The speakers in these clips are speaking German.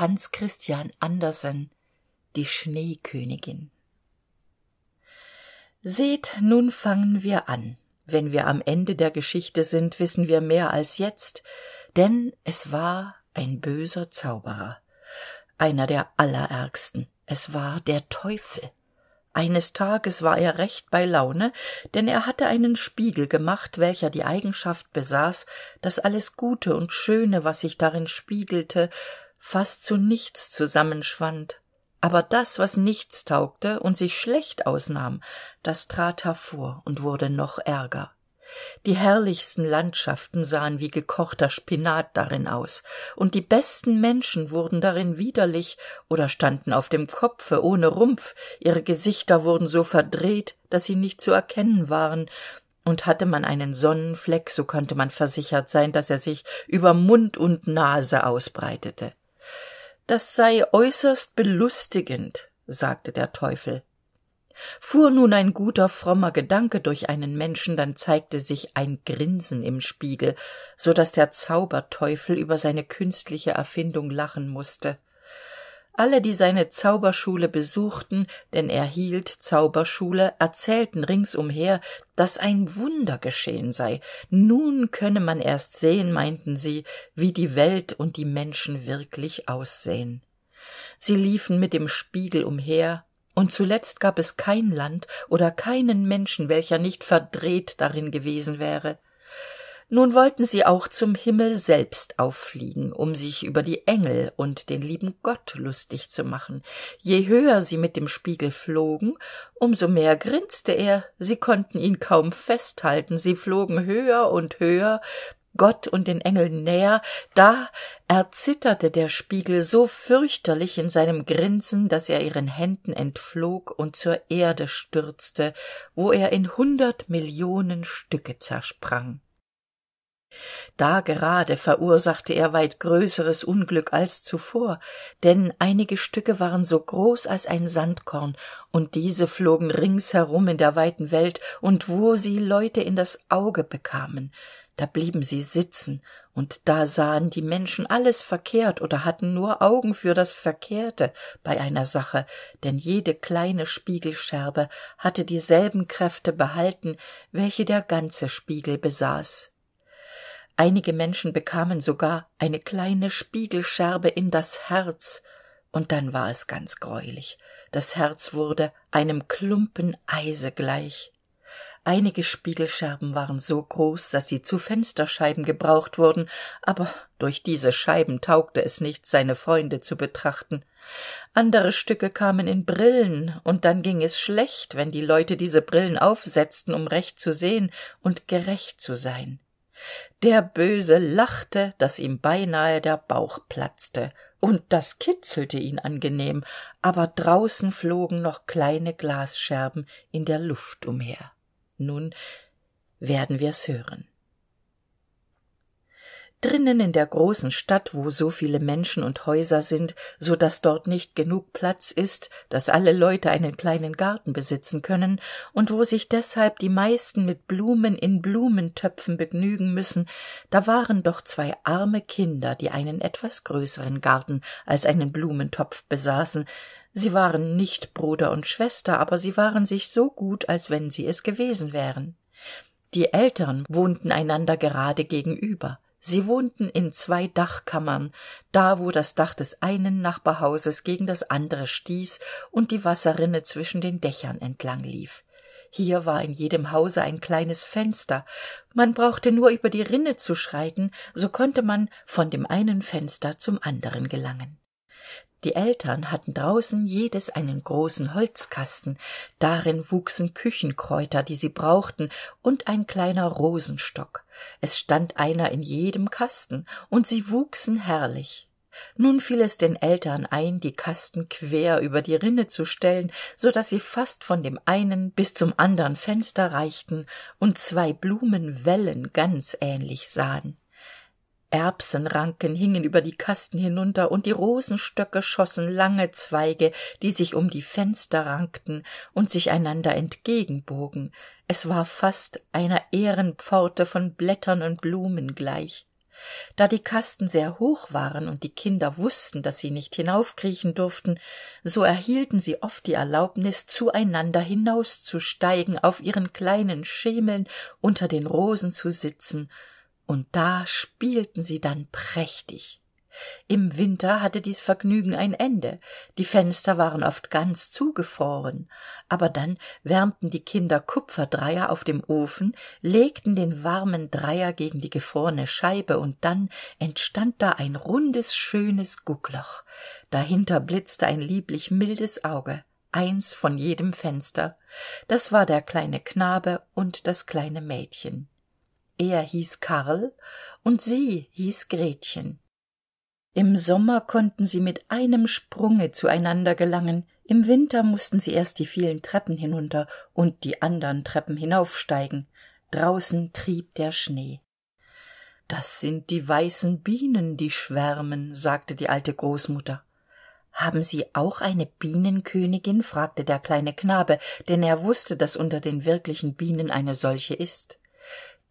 Hans Christian Andersen Die Schneekönigin Seht, nun fangen wir an. Wenn wir am Ende der Geschichte sind, wissen wir mehr als jetzt, denn es war ein böser Zauberer, einer der allerärgsten, es war der Teufel. Eines Tages war er recht bei Laune, denn er hatte einen Spiegel gemacht, welcher die Eigenschaft besaß, dass alles Gute und Schöne, was sich darin spiegelte, fast zu nichts zusammenschwand. Aber das, was nichts taugte und sich schlecht ausnahm, das trat hervor und wurde noch ärger. Die herrlichsten landschaften sahen wie gekochter spinat darin aus und die besten menschen wurden darin widerlich oder standen auf dem kopfe ohne rumpf. Ihre gesichter wurden so verdreht dass sie nicht zu erkennen waren. Und hatte man einen sonnenfleck so konnte man versichert sein dass er sich über mund und nase ausbreitete das sei äußerst belustigend sagte der teufel. Fuhr nun ein guter frommer gedanke durch einen menschen dann zeigte sich ein grinsen im spiegel so dass der zauberteufel über seine künstliche erfindung lachen musste alle die seine zauberschule besuchten denn er hielt zauberschule erzählten ringsumher dass ein wunder geschehen sei. Nun könne man erst sehen meinten sie wie die welt und die menschen wirklich aussähen sie liefen mit dem spiegel umher und zuletzt gab es kein land oder keinen menschen welcher nicht verdreht darin gewesen wäre nun wollten sie auch zum himmel selbst auffliegen um sich über die engel und den lieben gott lustig zu machen. Je höher sie mit dem spiegel flogen um so mehr grinste er. Sie konnten ihn kaum festhalten. Sie flogen höher und höher gott und den engeln näher. Da erzitterte der spiegel so fürchterlich in seinem grinsen dass er ihren händen entflog und zur erde stürzte wo er in hundert millionen stücke zersprang da gerade verursachte er weit größeres unglück als zuvor denn einige stücke waren so groß als ein sandkorn und diese flogen ringsherum in der weiten welt und wo sie leute in das auge bekamen da blieben sie sitzen und da sahen die menschen alles verkehrt oder hatten nur augen für das verkehrte bei einer sache denn jede kleine spiegelscherbe hatte dieselben kräfte behalten welche der ganze spiegel besaß einige menschen bekamen sogar eine kleine spiegelscherbe in das herz. Und dann war es ganz greulich. Das herz wurde einem klumpen eise gleich. Einige spiegelscherben waren so groß dass sie zu fensterscheiben gebraucht wurden aber durch diese scheiben taugte es nichts seine freunde zu betrachten. Andere stücke kamen in brillen und dann ging es schlecht wenn die leute diese brillen aufsetzten um recht zu sehen und gerecht zu sein der böse lachte dass ihm beinahe der bauch platzte. Und das kitzelte ihn angenehm aber draußen flogen noch kleine glasscherben in der luft umher. Nun werden wir's hören drinnen in der großen stadt wo so viele menschen und häuser sind so dass dort nicht genug platz ist dass alle leute einen kleinen garten besitzen können und wo sich deshalb die meisten mit blumen in blumentöpfen begnügen müssen da waren doch zwei arme kinder die einen etwas größeren garten als einen blumentopf besaßen. Sie waren nicht bruder und schwester aber sie waren sich so gut als wenn sie es gewesen wären. Die eltern wohnten einander gerade gegenüber sie wohnten in zwei dachkammern da wo das dach des einen nachbarhauses gegen das andere stieß und die wasserrinne zwischen den dächern entlang lief. Hier war in jedem hause ein kleines fenster. Man brauchte nur über die rinne zu schreiten so konnte man von dem einen fenster zum anderen gelangen. Die eltern hatten draußen jedes einen großen holzkasten. Darin wuchsen küchenkräuter die sie brauchten und ein kleiner rosenstock es stand einer in jedem kasten und sie wuchsen herrlich. Nun fiel es den eltern ein die kasten quer über die rinne zu stellen so dass sie fast von dem einen bis zum andern fenster reichten und zwei blumenwellen ganz ähnlich sahen. Erbsenranken hingen über die kasten hinunter und die rosenstöcke schossen lange zweige die sich um die fenster rankten und sich einander entgegenbogen es war fast einer ehrenpforte von blättern und blumen gleich. Da die kasten sehr hoch waren und die kinder wussten dass sie nicht hinaufkriechen durften so erhielten sie oft die erlaubnis zueinander hinauszusteigen auf ihren kleinen schemeln unter den rosen zu sitzen. Und da spielten sie dann prächtig im winter hatte dies vergnügen ein ende. Die fenster waren oft ganz zugefroren. Aber dann wärmten die kinder kupferdreier auf dem ofen legten den warmen dreier gegen die gefrorene scheibe und dann entstand da ein rundes schönes guckloch. Dahinter blitzte ein lieblich mildes auge eins von jedem fenster. Das war der kleine knabe und das kleine mädchen. Er hieß karl und sie hieß gretchen im sommer konnten sie mit einem sprunge zueinander gelangen im winter mussten sie erst die vielen treppen hinunter und die andern treppen hinaufsteigen. Draußen trieb der schnee. Das sind die weißen bienen die schwärmen sagte die alte großmutter. Haben sie auch eine bienenkönigin? fragte der kleine knabe denn er wusste dass unter den wirklichen bienen eine solche ist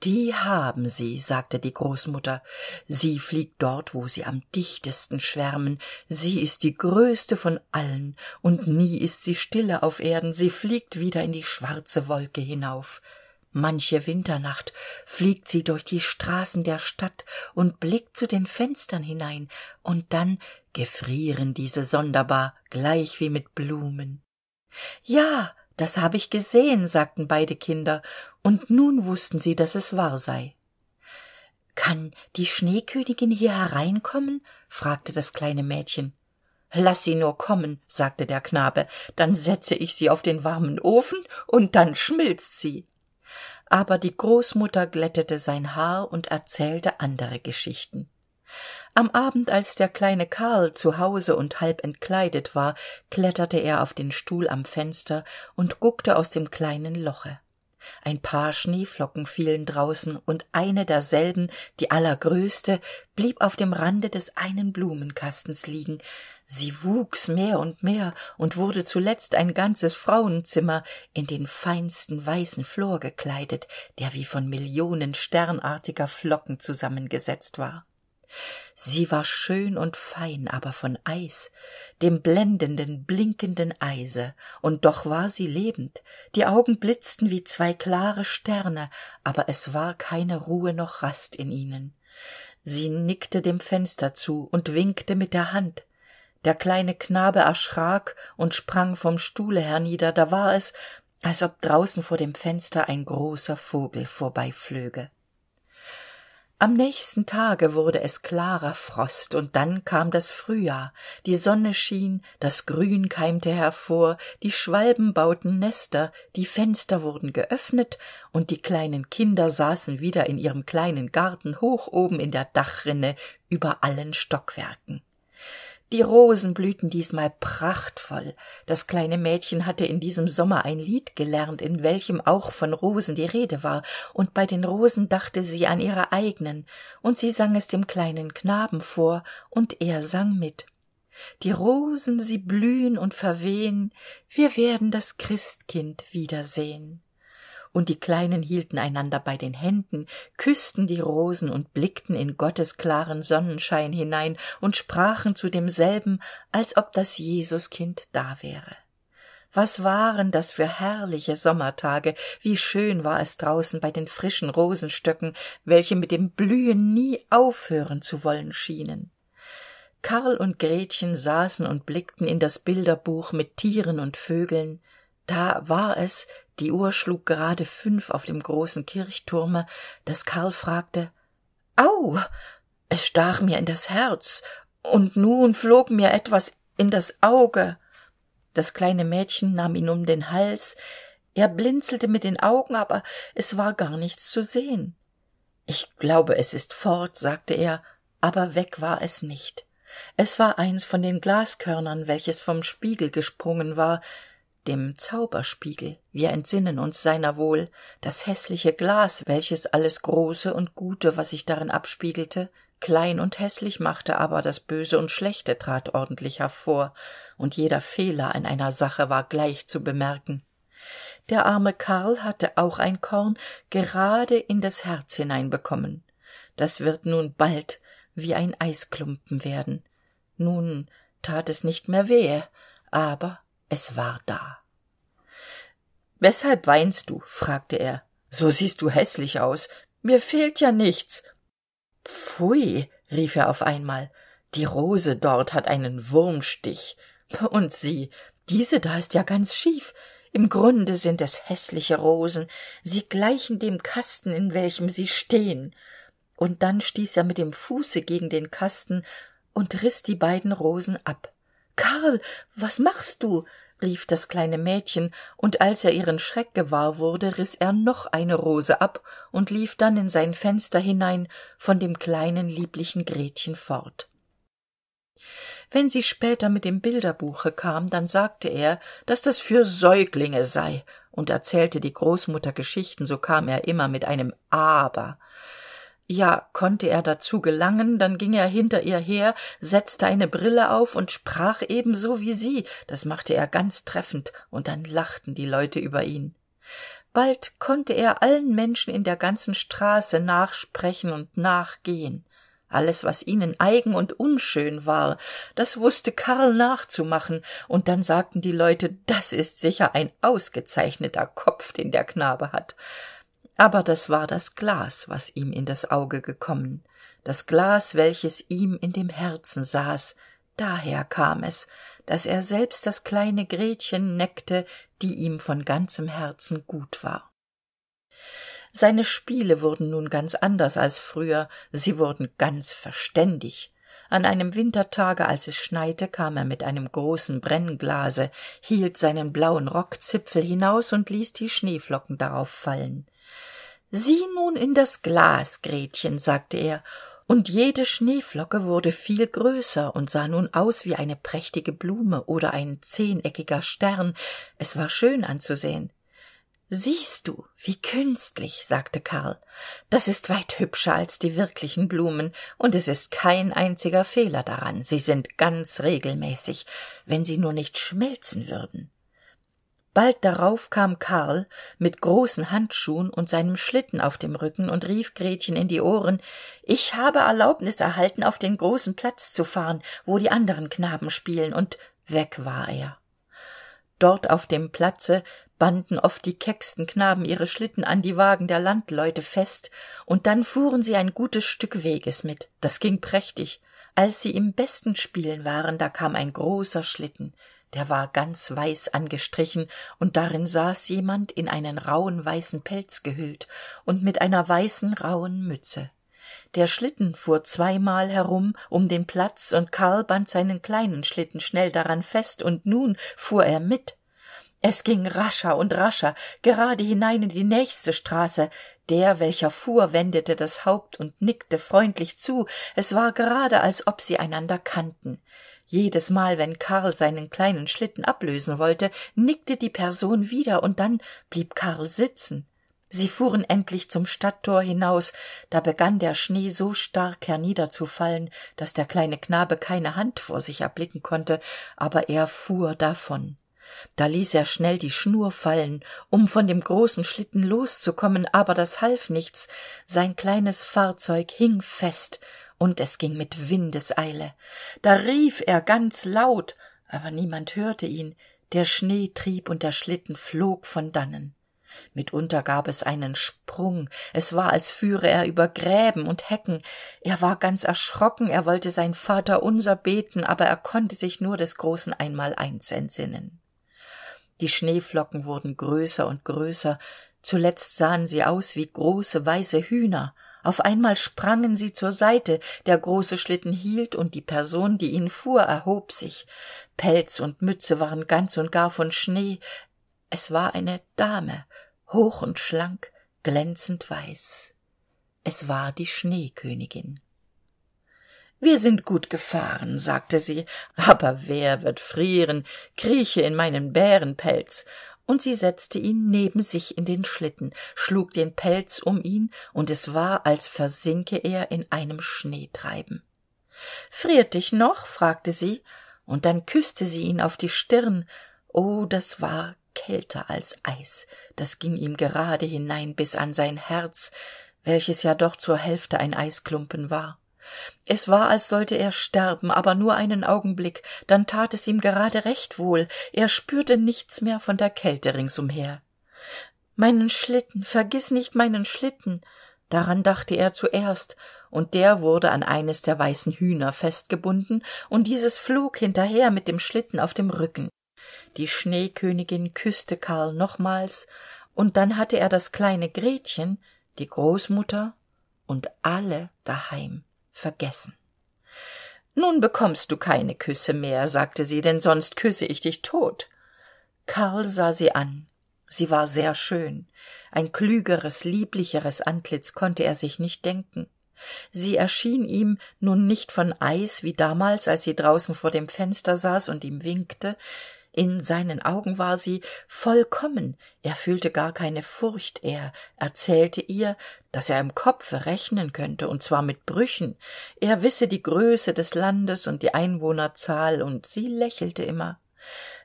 die haben sie sagte die großmutter. Sie fliegt dort wo sie am dichtesten schwärmen. Sie ist die größte von allen. Und nie ist sie stille auf erden. Sie fliegt wieder in die schwarze wolke hinauf. Manche winternacht fliegt sie durch die straßen der stadt und blickt zu den fenstern hinein. Und dann gefrieren diese sonderbar gleich wie mit blumen. Ja das habe ich gesehen sagten beide kinder und nun wussten sie dass es wahr sei. Kann die schneekönigin hier hereinkommen? fragte das kleine mädchen. Laß sie nur kommen sagte der knabe. Dann setze ich sie auf den warmen ofen und dann schmilzt sie. Aber die großmutter glättete sein haar und erzählte andere geschichten am abend als der kleine karl zu hause und halb entkleidet war kletterte er auf den stuhl am fenster und guckte aus dem kleinen loche. Ein paar schneeflocken fielen draußen und eine derselben die allergrößte blieb auf dem rande des einen blumenkastens liegen. Sie wuchs mehr und mehr und wurde zuletzt ein ganzes frauenzimmer in den feinsten weißen flor gekleidet der wie von millionen sternartiger flocken zusammengesetzt war sie war schön und fein aber von eis dem blendenden blinkenden eise. Und doch war sie lebend. Die augen blitzten wie zwei klare sterne aber es war keine ruhe noch rast in ihnen. Sie nickte dem fenster zu und winkte mit der hand. Der kleine knabe erschrak und sprang vom stuhle hernieder. Da war es als ob draußen vor dem fenster ein großer vogel vorbeiflöge am nächsten tage wurde es klarer frost und dann kam das frühjahr. Die sonne schien das grün keimte hervor die schwalben bauten nester die fenster wurden geöffnet und die kleinen kinder saßen wieder in ihrem kleinen garten hoch oben in der dachrinne über allen stockwerken die rosen blühten diesmal prachtvoll. Das kleine mädchen hatte in diesem sommer ein lied gelernt in welchem auch von rosen die rede war. Und bei den rosen dachte sie an ihre eigenen. Und sie sang es dem kleinen knaben vor und er sang mit. Die rosen sie blühen und verwehen wir werden das christkind wiedersehen und die kleinen hielten einander bei den händen küßten die rosen und blickten in gottes klaren sonnenschein hinein und sprachen zu demselben als ob das jesuskind da wäre. Was waren das für herrliche sommertage! Wie schön war es draußen bei den frischen rosenstöcken welche mit dem blühen nie aufhören zu wollen schienen. Karl und gretchen saßen und blickten in das bilderbuch mit tieren und vögeln. Da war es die uhr schlug gerade fünf auf dem großen kirchturme dass karl fragte au es stach mir in das herz und nun flog mir etwas in das auge. Das kleine mädchen nahm ihn um den hals er blinzelte mit den augen aber es war gar nichts zu sehen. Ich glaube es ist fort sagte er aber weg war es nicht. Es war eins von den glaskörnern welches vom spiegel gesprungen war dem zauberspiegel. Wir entsinnen uns seiner wohl. Das häßliche glas welches alles große und gute was sich darin abspiegelte klein und hässlich machte aber das böse und schlechte trat ordentlich hervor. Und jeder fehler an einer sache war gleich zu bemerken. Der arme karl hatte auch ein korn gerade in das herz hineinbekommen. Das wird nun bald wie ein eisklumpen werden. Nun tat es nicht mehr wehe aber es war da. Weshalb weinst du? fragte er. So siehst du hässlich aus. Mir fehlt ja nichts. Pfui rief er auf einmal. Die rose dort hat einen wurmstich. Und sieh diese da ist ja ganz schief. Im grunde sind es häßliche rosen. Sie gleichen dem kasten in welchem sie stehen. Und dann stieß er mit dem fuße gegen den kasten und riß die beiden rosen ab. Karl was machst du rief das kleine mädchen und als er ihren schreck gewahr wurde riß er noch eine rose ab und lief dann in sein fenster hinein von dem kleinen lieblichen gretchen fort. Wenn sie später mit dem bilderbuche kam dann sagte er dass das für säuglinge sei und erzählte die großmutter geschichten so kam er immer mit einem aber ja konnte er dazu gelangen dann ging er hinter ihr her setzte eine brille auf und sprach ebenso wie sie. Das machte er ganz treffend und dann lachten die leute über ihn. Bald konnte er allen menschen in der ganzen straße nachsprechen und nachgehen. Alles was ihnen eigen und unschön war das wusste karl nachzumachen. Und dann sagten die leute das ist sicher ein ausgezeichneter kopf den der knabe hat aber das war das glas was ihm in das auge gekommen. Das glas welches ihm in dem herzen saß. Daher kam es dass er selbst das kleine gretchen neckte die ihm von ganzem herzen gut war. Seine spiele wurden nun ganz anders als früher. Sie wurden ganz verständig. An einem wintertage als es schneite kam er mit einem großen brennglase hielt seinen blauen rockzipfel hinaus und ließ die schneeflocken darauf fallen sieh nun in das glas gretchen sagte er und jede schneeflocke wurde viel größer und sah nun aus wie eine prächtige blume oder ein zehneckiger stern. Es war schön anzusehen. Siehst du wie künstlich sagte karl. Das ist weit hübscher als die wirklichen blumen und es ist kein einziger fehler daran. Sie sind ganz regelmäßig wenn sie nur nicht schmelzen würden bald darauf kam karl mit großen handschuhen und seinem schlitten auf dem rücken und rief gretchen in die ohren ich habe erlaubnis erhalten auf den großen platz zu fahren wo die anderen knaben spielen. Und weg war er. Dort auf dem platze banden oft die kecksten knaben ihre schlitten an die wagen der landleute fest und dann fuhren sie ein gutes stück weges mit. Das ging prächtig. Als sie im besten spielen waren da kam ein großer schlitten der war ganz weiß angestrichen und darin saß jemand in einen rauhen weißen pelz gehüllt und mit einer weißen rauhen mütze. Der schlitten fuhr zweimal herum um den platz und karl band seinen kleinen schlitten schnell daran fest und nun fuhr er mit. Es ging rascher und rascher gerade hinein in die nächste straße. Der welcher fuhr wendete das haupt und nickte freundlich zu. Es war gerade als ob sie einander kannten jedesmal wenn karl seinen kleinen schlitten ablösen wollte nickte die person wieder und dann blieb karl sitzen. Sie fuhren endlich zum stadttor hinaus. Da begann der schnee so stark herniederzufallen dass der kleine knabe keine hand vor sich erblicken konnte aber er fuhr davon. Da ließ er schnell die schnur fallen um von dem großen schlitten loszukommen aber das half nichts. Sein kleines fahrzeug hing fest und es ging mit windeseile. Da rief er ganz laut aber niemand hörte ihn. Der schnee trieb und der schlitten flog von dannen. Mitunter gab es einen sprung. Es war als führe er über gräben und hecken. Er war ganz erschrocken. Er wollte sein vaterunser beten aber er konnte sich nur des großen einmaleins entsinnen. Die schneeflocken wurden größer und größer. Zuletzt sahen sie aus wie große weiße hühner auf einmal sprangen sie zur seite der große schlitten hielt und die person die ihn fuhr erhob sich. Pelz und mütze waren ganz und gar von schnee. Es war eine dame hoch und schlank glänzend weiß. Es war die schneekönigin. Wir sind gut gefahren sagte sie aber wer wird frieren? Krieche in meinen bärenpelz und sie setzte ihn neben sich in den schlitten schlug den pelz um ihn und es war als versinke er in einem schneetreiben. Friert dich noch? fragte sie und dann küsste sie ihn auf die stirn. Oh das war kälter als eis. Das ging ihm gerade hinein bis an sein herz welches ja doch zur hälfte ein eisklumpen war es war als sollte er sterben aber nur einen augenblick. Dann tat es ihm gerade recht wohl. Er spürte nichts mehr von der kälte ringsumher. Meinen schlitten vergiß nicht meinen schlitten. Daran dachte er zuerst und der wurde an eines der weißen hühner festgebunden und dieses flog hinterher mit dem schlitten auf dem rücken. Die schneekönigin küsste karl nochmals und dann hatte er das kleine gretchen die großmutter und alle daheim vergessen. Nun bekommst du keine küsse mehr sagte sie denn sonst küsse ich dich tot. Karl sah sie an. Sie war sehr schön. Ein klügeres lieblicheres antlitz konnte er sich nicht denken. Sie erschien ihm nun nicht von eis wie damals als sie draußen vor dem fenster saß und ihm winkte in seinen augen war sie vollkommen. Er fühlte gar keine furcht. Er erzählte ihr dass er im kopfe rechnen könnte und zwar mit brüchen. Er wisse die größe des landes und die einwohnerzahl und sie lächelte immer.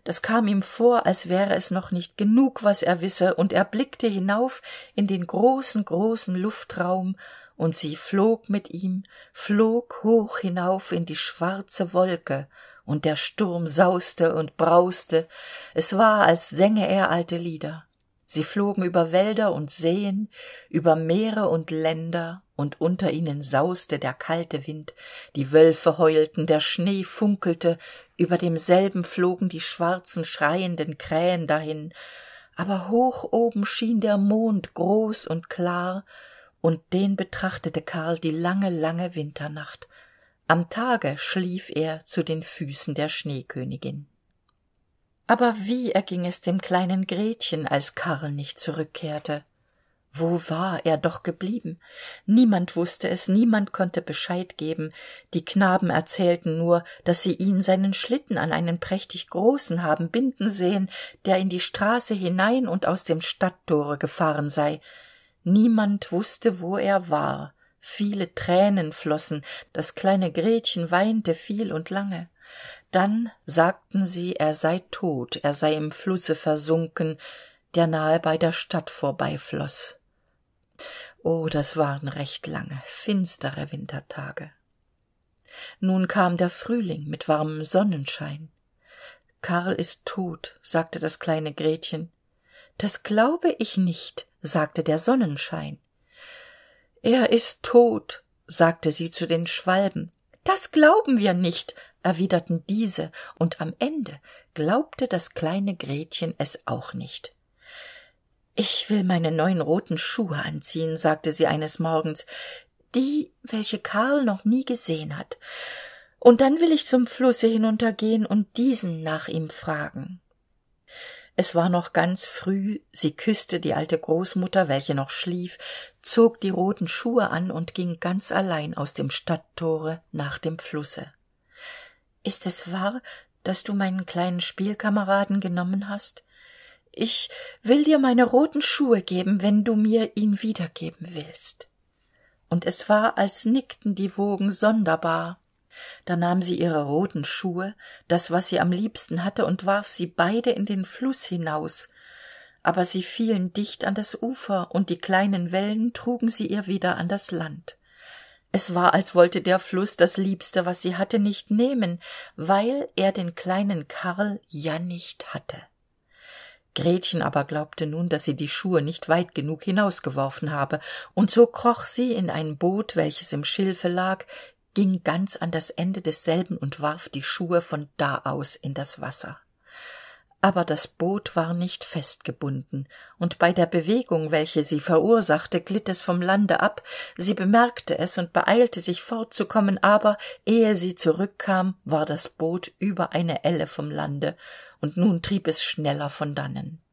Das kam ihm vor als wäre es noch nicht genug was er wisse und er blickte hinauf in den großen großen luftraum und sie flog mit ihm flog hoch hinauf in die schwarze wolke und der sturm sauste und brauste. Es war als sänge er alte lieder. Sie flogen über wälder und seen über meere und länder und unter ihnen sauste der kalte wind. Die wölfe heulten der schnee funkelte über demselben flogen die schwarzen schreienden krähen dahin. Aber hoch oben schien der mond groß und klar und den betrachtete karl die lange lange winternacht am tage schlief er zu den füßen der schneekönigin. Aber wie erging es dem kleinen gretchen als karl nicht zurückkehrte? Wo war er doch geblieben? Niemand wusste es niemand konnte bescheid geben. Die knaben erzählten nur dass sie ihn seinen schlitten an einen prächtig großen haben binden sehen der in die straße hinein und aus dem stadttore gefahren sei. Niemand wusste wo er war viele tränen flossen. Das kleine gretchen weinte viel und lange. Dann sagten sie er sei tot er sei im flusse versunken der nahe bei der stadt vorbeifloß oh das waren recht lange finstere wintertage. Nun kam der frühling mit warmem sonnenschein. Karl ist tot sagte das kleine gretchen. Das glaube ich nicht sagte der sonnenschein er ist tot sagte sie zu den schwalben. Das glauben wir nicht erwiderten diese und am ende glaubte das kleine gretchen es auch nicht. Ich will meine neuen roten schuhe anziehen sagte sie eines morgens die welche karl noch nie gesehen hat. Und dann will ich zum flusse hinuntergehen und diesen nach ihm fragen es war noch ganz früh sie küsste die alte großmutter welche noch schlief zog die roten schuhe an und ging ganz allein aus dem stadttore nach dem flusse. Ist es wahr dass du meinen kleinen spielkameraden genommen hast? Ich will dir meine roten schuhe geben wenn du mir ihn wiedergeben willst. Und es war als nickten die wogen sonderbar da nahm sie ihre roten schuhe das was sie am liebsten hatte und warf sie beide in den fluß hinaus. Aber sie fielen dicht an das ufer und die kleinen wellen trugen sie ihr wieder an das land. Es war als wollte der fluß das liebste was sie hatte nicht nehmen weil er den kleinen karl ja nicht hatte. Gretchen aber glaubte nun dass sie die schuhe nicht weit genug hinausgeworfen habe und so kroch sie in ein boot welches im schilfe lag ging ganz an das ende desselben und warf die schuhe von da aus in das wasser. Aber das boot war nicht festgebunden und bei der bewegung welche sie verursachte glitt es vom lande ab. Sie bemerkte es und beeilte sich fortzukommen aber ehe sie zurückkam war das boot über eine elle vom lande und nun trieb es schneller von dannen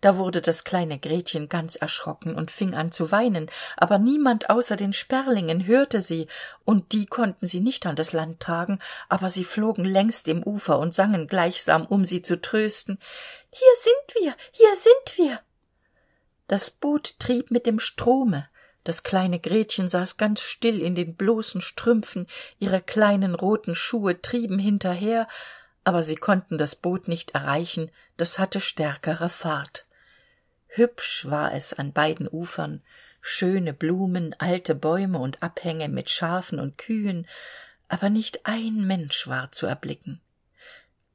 da wurde das kleine gretchen ganz erschrocken und fing an zu weinen aber niemand außer den sperlingen hörte sie und die konnten sie nicht an das land tragen aber sie flogen längs dem ufer und sangen gleichsam um sie zu trösten. Hier sind wir hier sind wir! Das boot trieb mit dem strome. Das kleine gretchen saß ganz still in den bloßen strümpfen. Ihre kleinen roten schuhe trieben hinterher aber sie konnten das boot nicht erreichen das hatte stärkere fahrt. Hübsch war es an beiden ufern. Schöne blumen alte bäume und abhänge mit schafen und kühen. Aber nicht ein mensch war zu erblicken.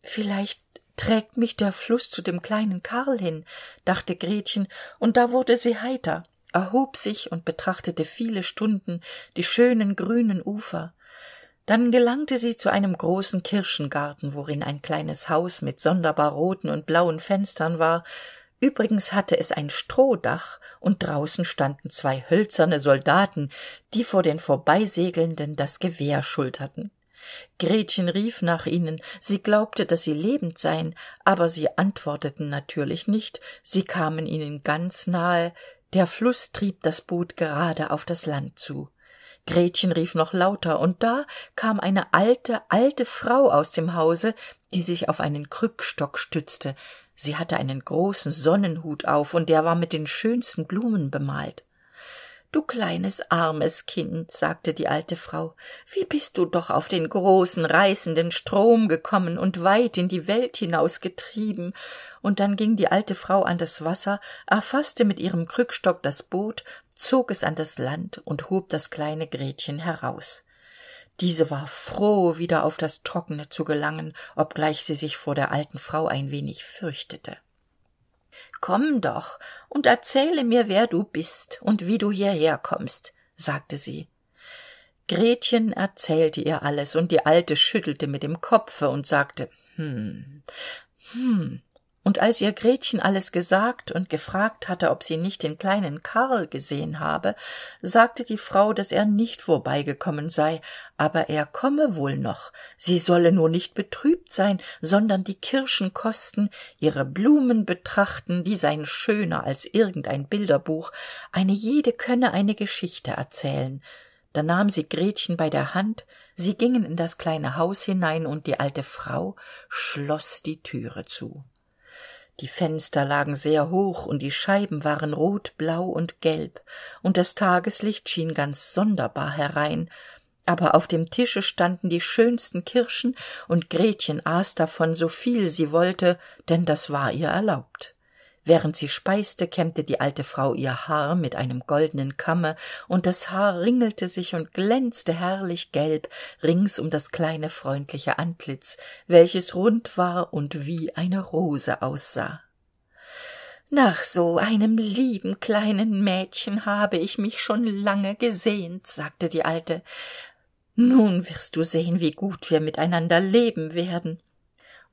Vielleicht trägt mich der fluß zu dem kleinen karl hin dachte gretchen und da wurde sie heiter erhob sich und betrachtete viele stunden die schönen grünen ufer dann gelangte sie zu einem großen kirschengarten worin ein kleines haus mit sonderbar roten und blauen fenstern war. Übrigens hatte es ein strohdach und draußen standen zwei hölzerne soldaten die vor den vorbeisegelnden das gewehr schulterten. Gretchen rief nach ihnen. Sie glaubte dass sie lebend seien aber sie antworteten natürlich nicht. Sie kamen ihnen ganz nahe. Der fluß trieb das boot gerade auf das land zu gretchen rief noch lauter und da kam eine alte alte frau aus dem hause die sich auf einen krückstock stützte. Sie hatte einen großen sonnenhut auf und der war mit den schönsten blumen bemalt. Du kleines armes kind sagte die alte frau wie bist du doch auf den großen reißenden strom gekommen und weit in die welt hinausgetrieben? Und dann ging die alte frau an das wasser erfaßte mit ihrem krückstock das boot zog es an das land und hob das kleine gretchen heraus. Diese war froh wieder auf das trockene zu gelangen obgleich sie sich vor der alten frau ein wenig fürchtete. Komm doch und erzähle mir wer du bist und wie du hierher kommst sagte sie. Gretchen erzählte ihr alles und die alte schüttelte mit dem kopfe und sagte hm hm und als ihr gretchen alles gesagt und gefragt hatte ob sie nicht den kleinen karl gesehen habe sagte die frau dass er nicht vorbeigekommen sei. Aber er komme wohl noch. Sie solle nur nicht betrübt sein sondern die kirschen kosten ihre blumen betrachten die seien schöner als irgendein bilderbuch. Eine jede könne eine geschichte erzählen. Da nahm sie gretchen bei der hand. Sie gingen in das kleine haus hinein und die alte frau schloss die türe zu die fenster lagen sehr hoch und die scheiben waren rot blau und gelb und das tageslicht schien ganz sonderbar herein. Aber auf dem tische standen die schönsten kirschen und gretchen aß davon so viel sie wollte denn das war ihr erlaubt während sie speiste kämmte die alte frau ihr haar mit einem goldenen kamme und das haar ringelte sich und glänzte herrlich gelb rings um das kleine freundliche antlitz welches rund war und wie eine rose aussah. Nach so einem lieben kleinen mädchen habe ich mich schon lange gesehnt sagte die alte. Nun wirst du sehen wie gut wir miteinander leben werden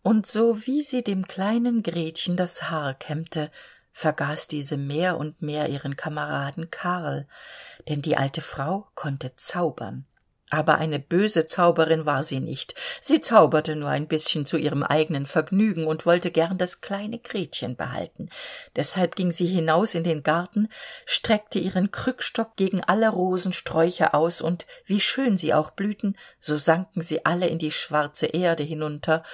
und so wie sie dem kleinen gretchen das haar kämmte vergaß diese mehr und mehr ihren kameraden karl. Denn die alte frau konnte zaubern. Aber eine böse zauberin war sie nicht. Sie zauberte nur ein bisschen zu ihrem eigenen vergnügen und wollte gern das kleine gretchen behalten. Deshalb ging sie hinaus in den garten streckte ihren krückstock gegen alle rosensträucher aus und wie schön sie auch blühten so sanken sie alle in die schwarze erde hinunter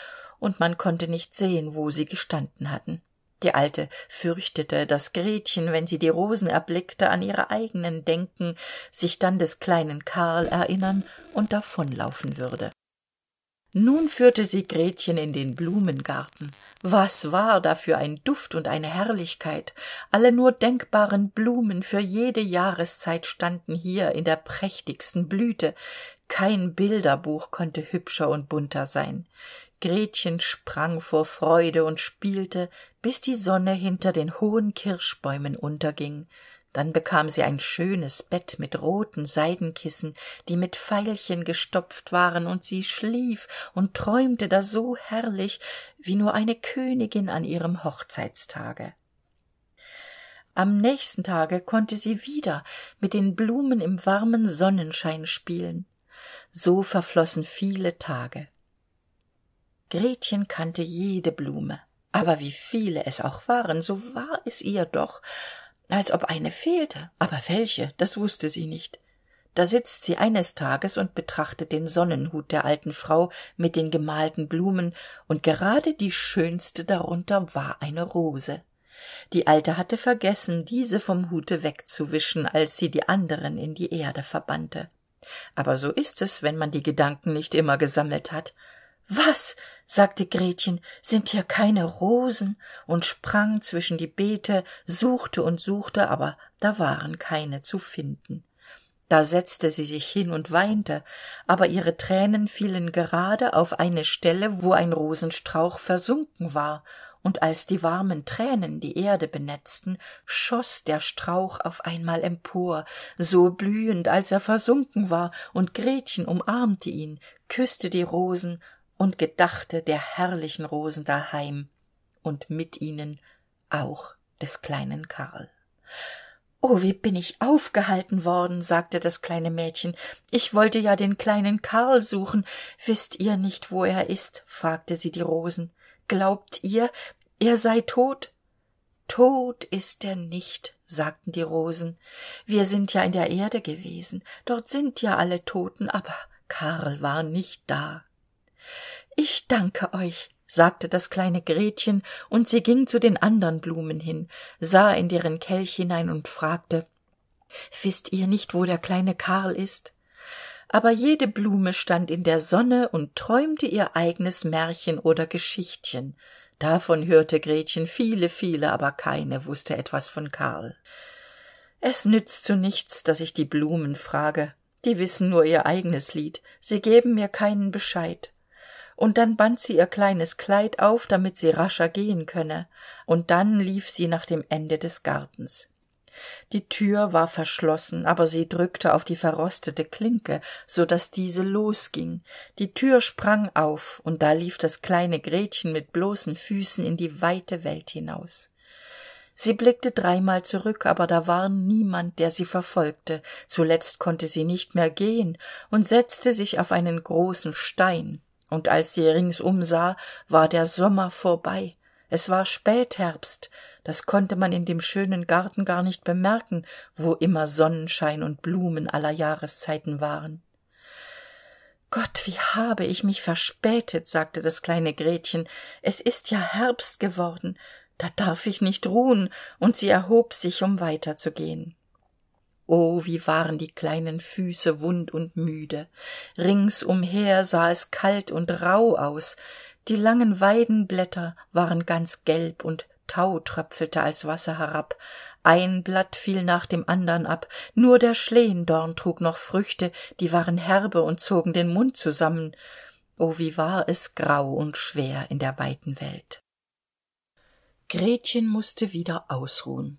und man konnte nicht sehen wo sie gestanden hatten. Die alte fürchtete dass gretchen wenn sie die rosen erblickte an ihre eigenen denken sich dann des kleinen karl erinnern und davonlaufen würde. Nun führte sie gretchen in den blumengarten. Was war da für ein duft und eine herrlichkeit! Alle nur denkbaren blumen für jede jahreszeit standen hier in der prächtigsten blüte. Kein bilderbuch konnte hübscher und bunter sein gretchen sprang vor freude und spielte bis die sonne hinter den hohen kirschbäumen unterging. Dann bekam sie ein schönes bett mit roten seidenkissen die mit veilchen gestopft waren und sie schlief und träumte da so herrlich wie nur eine königin an ihrem hochzeitstage. Am nächsten tage konnte sie wieder mit den blumen im warmen sonnenschein spielen. So verflossen viele tage gretchen kannte jede blume. Aber wie viele es auch waren so war es ihr doch als ob eine fehlte. Aber welche das wusste sie nicht. Da sitzt sie eines tages und betrachtet den sonnenhut der alten frau mit den gemalten blumen und gerade die schönste darunter war eine rose. Die alte hatte vergessen diese vom hute wegzuwischen als sie die anderen in die erde verbannte. Aber so ist es wenn man die gedanken nicht immer gesammelt hat was? sagte gretchen. Sind hier keine rosen? Und sprang zwischen die beete suchte und suchte aber da waren keine zu finden. Da setzte sie sich hin und weinte aber ihre tränen fielen gerade auf eine stelle wo ein rosenstrauch versunken war. Und als die warmen tränen die erde benetzten schoß der strauch auf einmal empor so blühend als er versunken war. Und gretchen umarmte ihn küsste die rosen und gedachte der herrlichen rosen daheim und mit ihnen auch des kleinen karl. Oh wie bin ich aufgehalten worden sagte das kleine mädchen. Ich wollte ja den kleinen karl suchen. Wißt ihr nicht wo er ist? fragte sie die rosen. Glaubt ihr er sei tot? Tot ist er nicht sagten die rosen. Wir sind ja in der erde gewesen. Dort sind ja alle toten aber karl war nicht da ich danke euch sagte das kleine gretchen und sie ging zu den andern blumen hin sah in deren kelch hinein und fragte wißt ihr nicht wo der kleine karl ist? Aber jede blume stand in der sonne und träumte ihr eigenes märchen oder geschichtchen. Davon hörte gretchen viele viele aber keine wusste etwas von karl. Es nützt zu nichts dass ich die blumen frage. Die wissen nur ihr eigenes lied. Sie geben mir keinen bescheid und dann band sie ihr kleines kleid auf damit sie rascher gehen könne. Und dann lief sie nach dem ende des gartens. Die tür war verschlossen aber sie drückte auf die verrostete klinke so dass diese losging. Die tür sprang auf und da lief das kleine gretchen mit bloßen füßen in die weite welt hinaus. Sie blickte dreimal zurück aber da war niemand der sie verfolgte. Zuletzt konnte sie nicht mehr gehen und setzte sich auf einen großen stein und als sie ringsum sah war der sommer vorbei. Es war spätherbst. Das konnte man in dem schönen garten gar nicht bemerken wo immer sonnenschein und blumen aller jahreszeiten waren. Gott wie habe ich mich verspätet sagte das kleine gretchen. Es ist ja herbst geworden. Da darf ich nicht ruhen. Und sie erhob sich um weiterzugehen oh wie waren die kleinen füße wund und müde. Ringsumher sah es kalt und rauh aus. Die langen weidenblätter waren ganz gelb und tau tröpfelte als wasser herab. Ein blatt fiel nach dem andern ab. Nur der schlehendorn trug noch früchte die waren herbe und zogen den mund zusammen. Oh wie war es grau und schwer in der weiten welt. Gretchen musste wieder ausruhen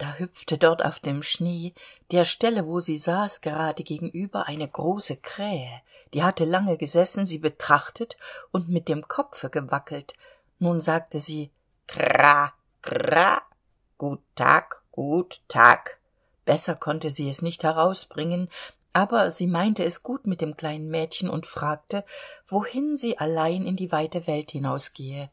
da hüpfte dort auf dem schnee der stelle wo sie saß gerade gegenüber eine große krähe. Die hatte lange gesessen sie betrachtet und mit dem kopfe gewackelt. Nun sagte sie kra kra gut tag gut tag. Besser konnte sie es nicht herausbringen aber sie meinte es gut mit dem kleinen mädchen und fragte wohin sie allein in die weite welt hinausgehe.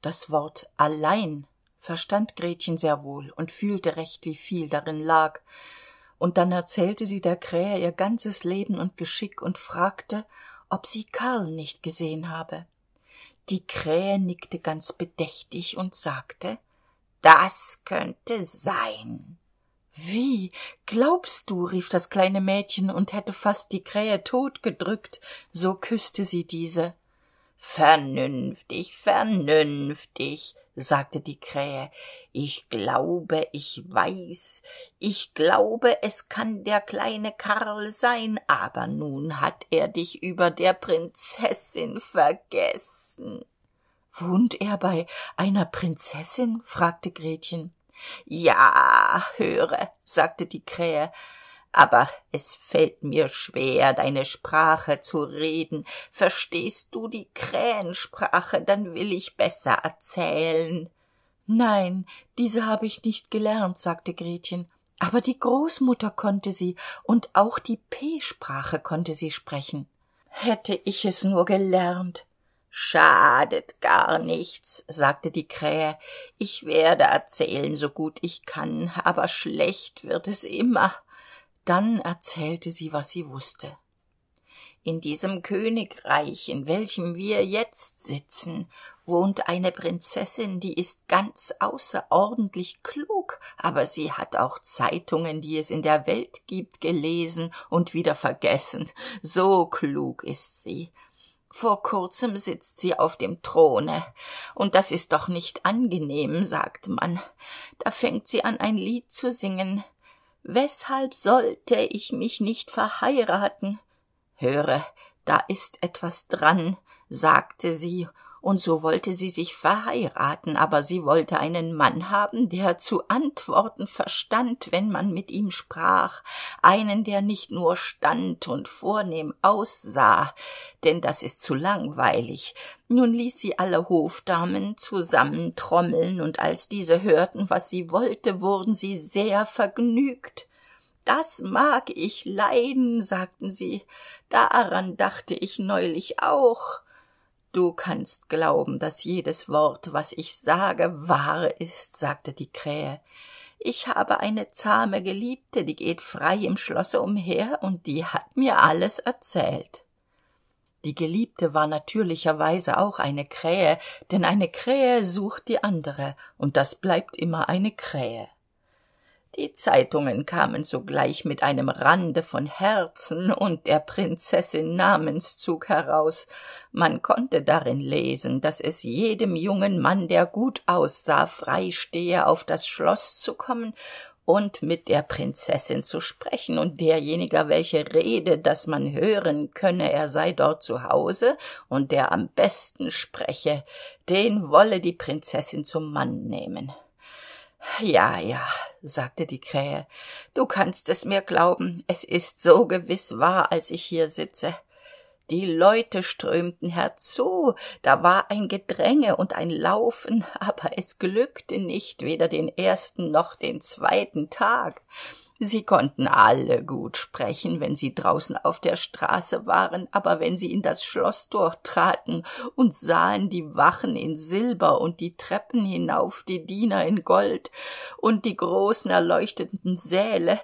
Das wort allein verstand gretchen sehr wohl und fühlte recht wie viel darin lag. Und dann erzählte sie der krähe ihr ganzes leben und geschick und fragte ob sie karl nicht gesehen habe. Die krähe nickte ganz bedächtig und sagte das könnte sein. Wie? Glaubst du? rief das kleine mädchen und hätte fast die krähe totgedrückt so küsste sie diese. Vernünftig vernünftig sagte die krähe. Ich glaube ich weiß. Ich glaube es kann der kleine karl sein. Aber nun hat er dich über der prinzessin vergessen. Wohnt er bei einer prinzessin? fragte gretchen. Ja höre sagte die krähe aber es fällt mir schwer deine sprache zu reden. Verstehst du die krähensprache? Dann will ich besser erzählen. Nein diese habe ich nicht gelernt sagte gretchen. Aber die großmutter konnte sie und auch die p sprache konnte sie sprechen. Hätte ich es nur gelernt. Schadet gar nichts sagte die krähe. Ich werde erzählen so gut ich kann aber schlecht wird es immer dann erzählte sie was sie wusste in diesem königreich in welchem wir jetzt sitzen wohnt eine prinzessin die ist ganz außerordentlich klug aber sie hat auch zeitungen die es in der welt gibt gelesen und wieder vergessen. So klug ist sie. Vor kurzem sitzt sie auf dem throne. Und das ist doch nicht angenehm sagt man. Da fängt sie an ein lied zu singen weshalb sollte ich mich nicht verheiraten? Höre da ist etwas dran sagte sie und so wollte sie sich verheiraten aber sie wollte einen mann haben der zu antworten verstand wenn man mit ihm sprach. Einen der nicht nur stand und vornehm aussah denn das ist zu langweilig. Nun ließ sie alle hofdamen zusammentrommeln und als diese hörten was sie wollte wurden sie sehr vergnügt. Das mag ich leiden sagten sie. Daran dachte ich neulich auch du kannst glauben dass jedes wort was ich sage wahr ist sagte die krähe. Ich habe eine zahme geliebte die geht frei im schlosse umher und die hat mir alles erzählt. Die geliebte war natürlicherweise auch eine krähe denn eine krähe sucht die andere und das bleibt immer eine krähe die zeitungen kamen sogleich mit einem rande von herzen und der prinzessin namenszug heraus. Man konnte darin lesen dass es jedem jungen mann der gut aussah freistehe auf das schloss zu kommen und mit der prinzessin zu sprechen. Und derjenige welche rede dass man hören könne er sei dort zu hause und der am besten spreche den wolle die prinzessin zum mann nehmen ja ja sagte die krähe. Du kannst es mir glauben. Es ist so gewiss wahr als ich hier sitze. Die leute strömten herzu. Da war ein gedränge und ein laufen aber es glückte nicht weder den ersten noch den zweiten tag sie konnten alle gut sprechen wenn sie draußen auf der straße waren aber wenn sie in das schloßtor traten und sahen die wachen in silber und die treppen hinauf die diener in gold und die großen erleuchteten säle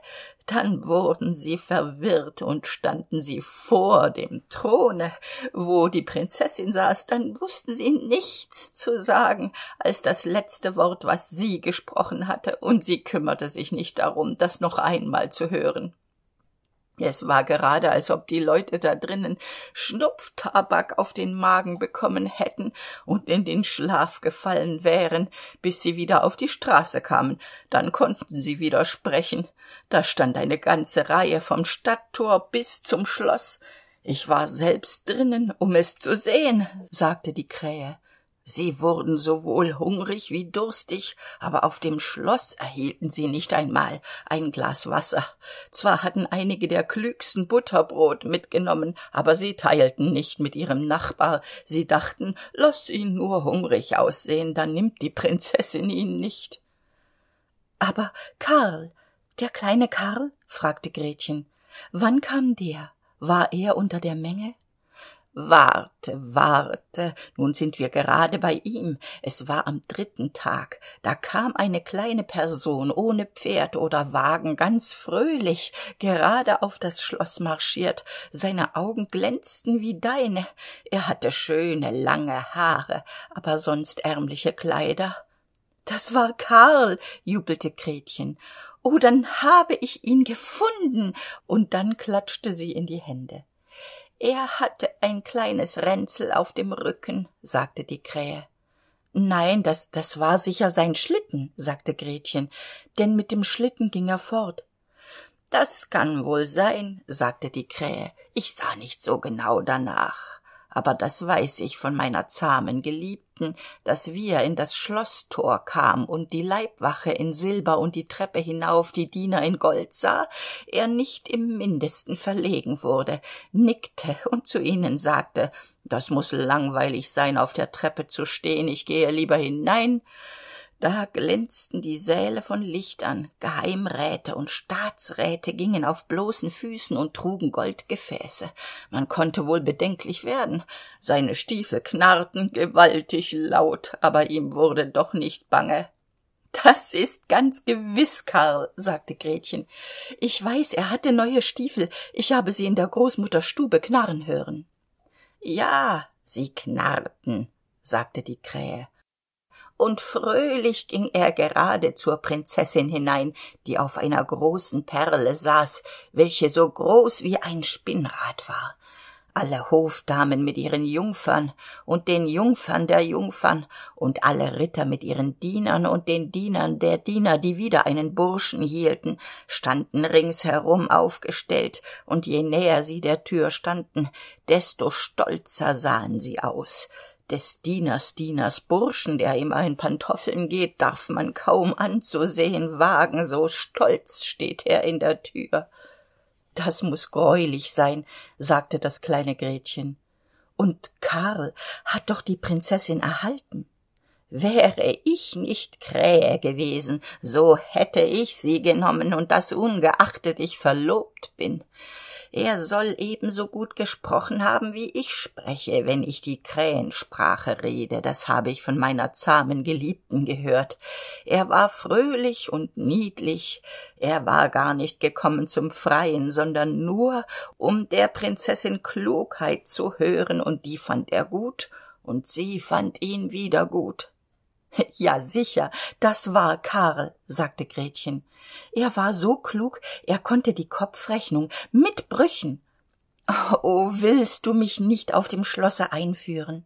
dann wurden sie verwirrt und standen sie vor dem throne. Wo die prinzessin saß dann wussten sie nichts zu sagen als das letzte wort was sie gesprochen hatte. Und sie kümmerte sich nicht darum das noch einmal zu hören. Es war gerade als ob die leute da drinnen schnupftabak auf den magen bekommen hätten und in den schlaf gefallen wären bis sie wieder auf die straße kamen. Dann konnten sie wieder sprechen da stand eine ganze reihe vom stadttor bis zum schloss ich war selbst drinnen um es zu sehen sagte die krähe. Sie wurden sowohl hungrig wie durstig aber auf dem schloss erhielten sie nicht einmal ein glas wasser. Zwar hatten einige der klügsten butterbrot mitgenommen aber sie teilten nicht mit ihrem nachbar. Sie dachten lass ihn nur hungrig aussehen dann nimmt die prinzessin ihn nicht. Aber karl der kleine karl? fragte gretchen. Wann kam der? War er unter der menge? Warte warte nun sind wir gerade bei ihm. Es war am dritten tag. Da kam eine kleine person ohne pferd oder wagen ganz fröhlich gerade auf das schloss marschiert. Seine augen glänzten wie deine. Er hatte schöne lange haare aber sonst ärmliche kleider. Das war karl jubelte gretchen oh dann habe ich ihn gefunden. Und dann klatschte sie in die hände. Er hatte ein kleines ränzel auf dem rücken sagte die krähe. Nein das das war sicher sein schlitten sagte gretchen denn mit dem schlitten ging er fort. Das kann wohl sein sagte die krähe. Ich sah nicht so genau danach aber das weiß ich von meiner zahmen geliebten dass wie er in das schloßtor kam und die leibwache in silber und die treppe hinauf die diener in gold sah er nicht im mindesten verlegen wurde nickte und zu ihnen sagte das muss langweilig sein auf der treppe zu stehen ich gehe lieber hinein da glänzten die säle von lichtern geheimräte und staatsräte gingen auf bloßen füßen und trugen goldgefäße. Man konnte wohl bedenklich werden. Seine stiefel knarrten gewaltig laut aber ihm wurde doch nicht bange. Das ist ganz gewiss karl sagte gretchen. Ich weiß er hatte neue stiefel. Ich habe sie in der großmutter stube knarren hören. Ja sie knarrten sagte die krähe und fröhlich ging er gerade zur prinzessin hinein die auf einer großen perle saß welche so groß wie ein spinnrad war. Alle hofdamen mit ihren jungfern und den jungfern der jungfern und alle ritter mit ihren dienern und den dienern der diener die wieder einen burschen hielten standen ringsherum aufgestellt und je näher sie der tür standen desto stolzer sahen sie aus des dieners dieners burschen der immer in pantoffeln geht darf man kaum anzusehen wagen. So stolz steht er in der tür. Das muss greulich sein sagte das kleine gretchen. Und karl hat doch die prinzessin erhalten. Wäre ich nicht krähe gewesen so hätte ich sie genommen und das ungeachtet ich verlobt bin er soll ebenso gut gesprochen haben wie ich spreche wenn ich die krähensprache rede. Das habe ich von meiner zahmen geliebten gehört. Er war fröhlich und niedlich. Er war gar nicht gekommen zum freien sondern nur um der prinzessin klugheit zu hören und die fand er gut und sie fand ihn wieder gut ja sicher. Das war karl sagte gretchen. Er war so klug er konnte die kopfrechnung mit brüchen. Oh willst du mich nicht auf dem schlosse einführen?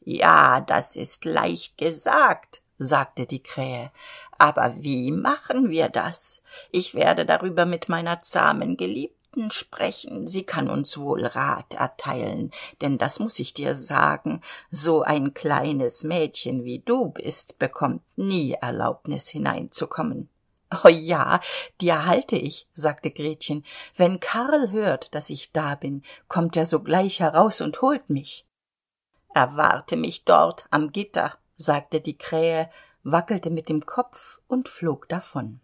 Ja das ist leicht gesagt sagte die krähe. Aber wie machen wir das? Ich werde darüber mit meiner zahmen geliebten Geliebten sprechen. Sie kann uns wohl rat erteilen. Denn das muss ich dir sagen so ein kleines mädchen wie du bist bekommt nie erlaubnis hineinzukommen. O ja die erhalte ich sagte gretchen. Wenn karl hört dass ich da bin kommt er sogleich heraus und holt mich. Erwarte mich dort am gitter sagte die krähe wackelte mit dem kopf und flog davon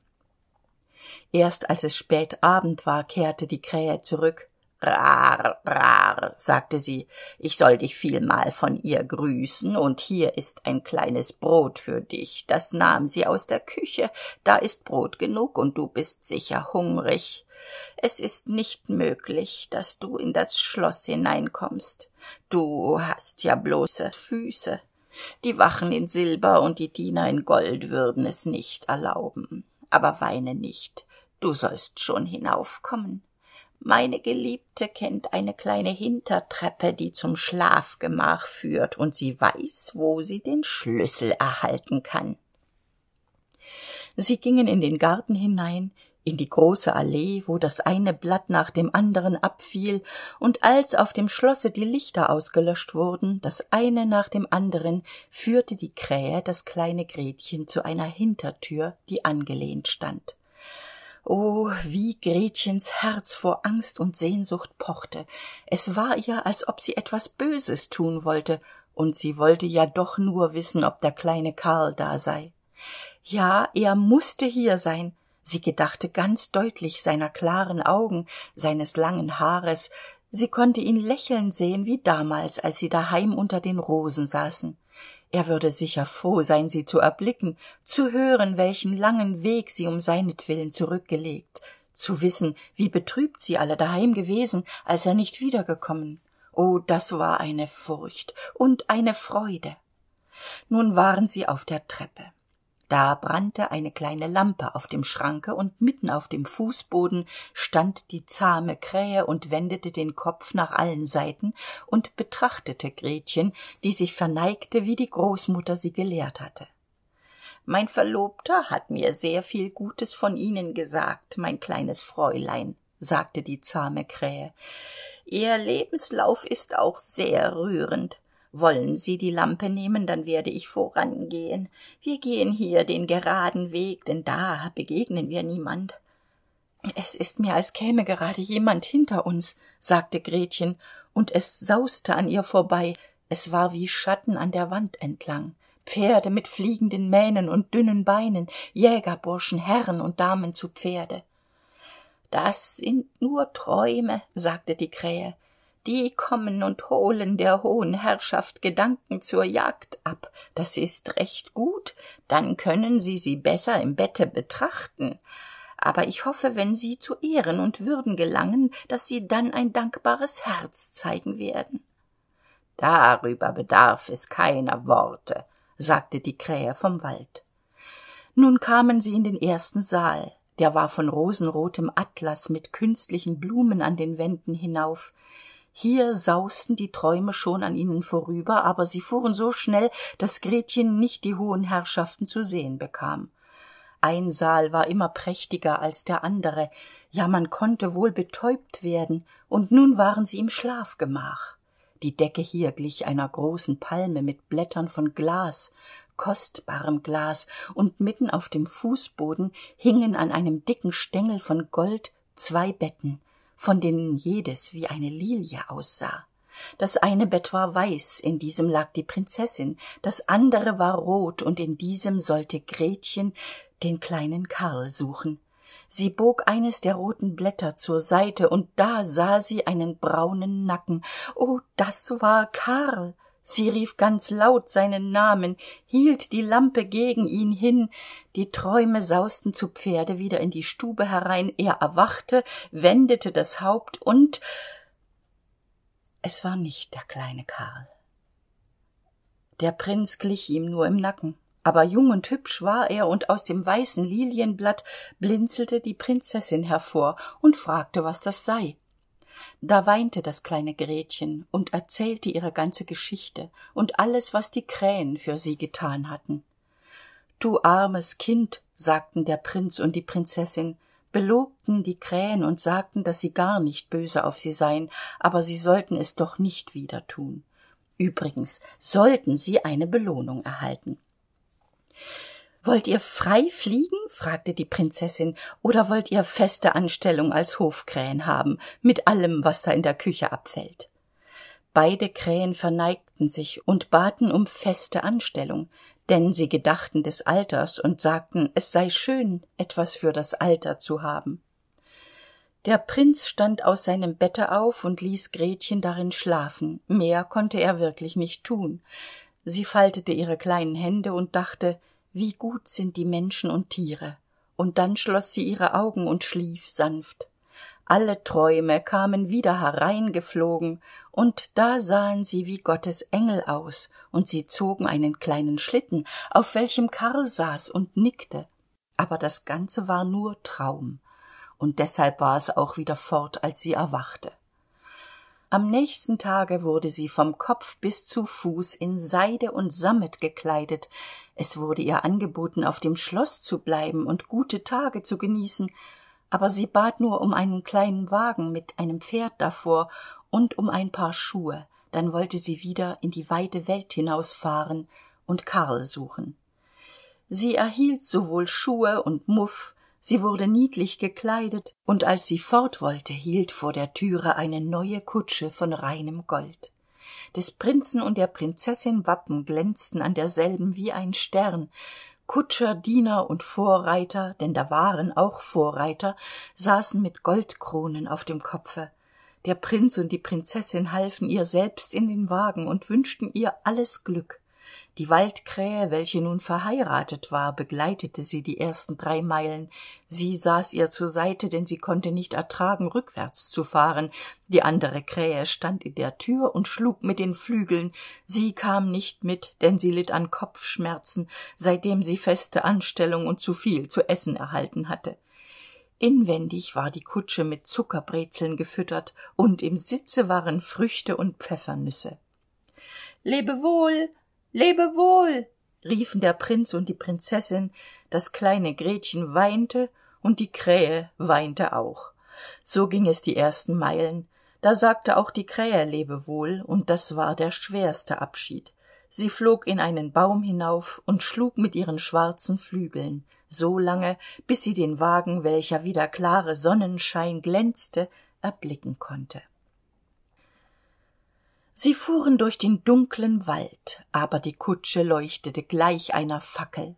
erst als es spät abend war kehrte die krähe zurück. Rar rar sagte sie. Ich soll dich vielmal von ihr grüßen und hier ist ein kleines brot für dich. Das nahm sie aus der küche. Da ist brot genug und du bist sicher hungrig. Es ist nicht möglich dass du in das schloss hineinkommst. Du hast ja bloße füße. Die wachen in silber und die diener in gold würden es nicht erlauben aber weine nicht. Du sollst schon hinaufkommen. Meine geliebte kennt eine kleine hintertreppe die zum schlafgemach führt und sie weiß wo sie den schlüssel erhalten kann. Sie gingen in den garten hinein in die große allee wo das eine blatt nach dem anderen abfiel und als auf dem schlosse die lichter ausgelöscht wurden das eine nach dem anderen führte die krähe das kleine gretchen zu einer hintertür die angelehnt stand. Oh wie gretchens herz vor angst und sehnsucht pochte. Es war ihr als ob sie etwas böses tun wollte und sie wollte ja doch nur wissen ob der kleine karl da sei. Ja er musste hier sein sie gedachte ganz deutlich seiner klaren augen seines langen haares. Sie konnte ihn lächeln sehen wie damals als sie daheim unter den rosen saßen. Er würde sicher froh sein sie zu erblicken zu hören welchen langen weg sie um seinetwillen zurückgelegt zu wissen wie betrübt sie alle daheim gewesen als er nicht wiedergekommen. Oh das war eine furcht und eine freude. Nun waren sie auf der treppe da brannte eine kleine lampe auf dem schranke und mitten auf dem fußboden stand die zahme krähe und wendete den kopf nach allen seiten und betrachtete gretchen die sich verneigte wie die großmutter sie gelehrt hatte. Mein verlobter hat mir sehr viel gutes von ihnen gesagt mein kleines fräulein sagte die zahme krähe. Ihr lebenslauf ist auch sehr rührend wollen sie die lampe nehmen dann werde ich vorangehen. Wir gehen hier den geraden weg denn da begegnen wir niemand. Es ist mir als käme gerade jemand hinter uns sagte gretchen und es sauste an ihr vorbei. Es war wie schatten an der wand entlang. Pferde mit fliegenden mähnen und dünnen beinen jägerburschen herren und damen zu pferde. Das sind nur träume sagte die krähe die kommen und holen der hohen herrschaft gedanken zur jagd ab. Das ist recht gut. Dann können sie sie besser im bette betrachten. Aber ich hoffe wenn sie zu ehren und würden gelangen dass sie dann ein dankbares herz zeigen werden. Darüber bedarf es keiner worte sagte die krähe vom wald. Nun kamen sie in den ersten saal. Der war von rosenrotem atlas mit künstlichen blumen an den wänden hinauf hier sausten die träume schon an ihnen vorüber aber sie fuhren so schnell dass gretchen nicht die hohen herrschaften zu sehen bekam. Ein saal war immer prächtiger als der andere. Ja man konnte wohl betäubt werden und nun waren sie im schlafgemach. Die decke hier glich einer großen palme mit blättern von glas kostbarem glas und mitten auf dem fußboden hingen an einem dicken stengel von gold zwei betten von denen jedes wie eine lilie aussah. Das eine bett war weiß in diesem lag die prinzessin das andere war rot und in diesem sollte gretchen den kleinen karl suchen. Sie bog eines der roten blätter zur seite und da sah sie einen braunen nacken. Oh das war karl sie rief ganz laut seinen namen hielt die lampe gegen ihn hin. Die träume sausten zu pferde wieder in die stube herein. Er erwachte wendete das haupt und es war nicht der kleine karl. Der prinz glich ihm nur im nacken. Aber jung und hübsch war er und aus dem weißen lilienblatt blinzelte die prinzessin hervor und fragte was das sei da weinte das kleine gretchen und erzählte ihre ganze geschichte und alles was die krähen für sie getan hatten. Du armes kind sagten der prinz und die prinzessin belobten die krähen und sagten dass sie gar nicht böse auf sie seien aber sie sollten es doch nicht wieder tun. Übrigens sollten sie eine belohnung erhalten wollt ihr frei fliegen? fragte die prinzessin. Oder wollt ihr feste anstellung als hofkrähen haben mit allem was da in der küche abfällt? Beide krähen verneigten sich und baten um feste anstellung denn sie gedachten des alters und sagten es sei schön etwas für das alter zu haben. Der prinz stand aus seinem bette auf und ließ gretchen darin schlafen. Mehr konnte er wirklich nicht tun. Sie faltete ihre kleinen hände und dachte wie gut sind die menschen und tiere. Und dann schloss sie ihre augen und schlief sanft. Alle träume kamen wieder hereingeflogen und da sahen sie wie gottes engel aus und sie zogen einen kleinen schlitten auf welchem karl saß und nickte. Aber das ganze war nur traum. Und deshalb war es auch wieder fort als sie erwachte am nächsten tage wurde sie vom kopf bis zu fuß in seide und sammet gekleidet. Es wurde ihr angeboten auf dem schloss zu bleiben und gute tage zu genießen. Aber sie bat nur um einen kleinen wagen mit einem pferd davor und um ein paar schuhe. Dann wollte sie wieder in die weite welt hinausfahren und karl suchen. Sie erhielt sowohl schuhe und muff sie wurde niedlich gekleidet und als sie fort wollte hielt vor der türe eine neue kutsche von reinem gold. Des prinzen und der prinzessin wappen glänzten an derselben wie ein stern. Kutscher diener und vorreiter denn da waren auch vorreiter saßen mit goldkronen auf dem kopfe. Der prinz und die prinzessin halfen ihr selbst in den wagen und wünschten ihr alles glück die waldkrähe welche nun verheiratet war begleitete sie die ersten drei meilen. Sie saß ihr zur seite denn sie konnte nicht ertragen rückwärts zu fahren. Die andere krähe stand in der tür und schlug mit den flügeln. Sie kam nicht mit denn sie litt an kopfschmerzen seitdem sie feste anstellung und zuviel zu essen erhalten hatte. Inwendig war die kutsche mit zuckerbrezeln gefüttert und im sitze waren früchte und pfeffernüsse lebewohl lebewohl riefen der prinz und die prinzessin. Das kleine gretchen weinte und die krähe weinte auch. So ging es die ersten meilen. Da sagte auch die krähe lebewohl und das war der schwerste abschied. Sie flog in einen baum hinauf und schlug mit ihren schwarzen flügeln so lange bis sie den wagen welcher wie der klare sonnenschein glänzte erblicken konnte sie fuhren durch den dunklen wald aber die kutsche leuchtete gleich einer fackel.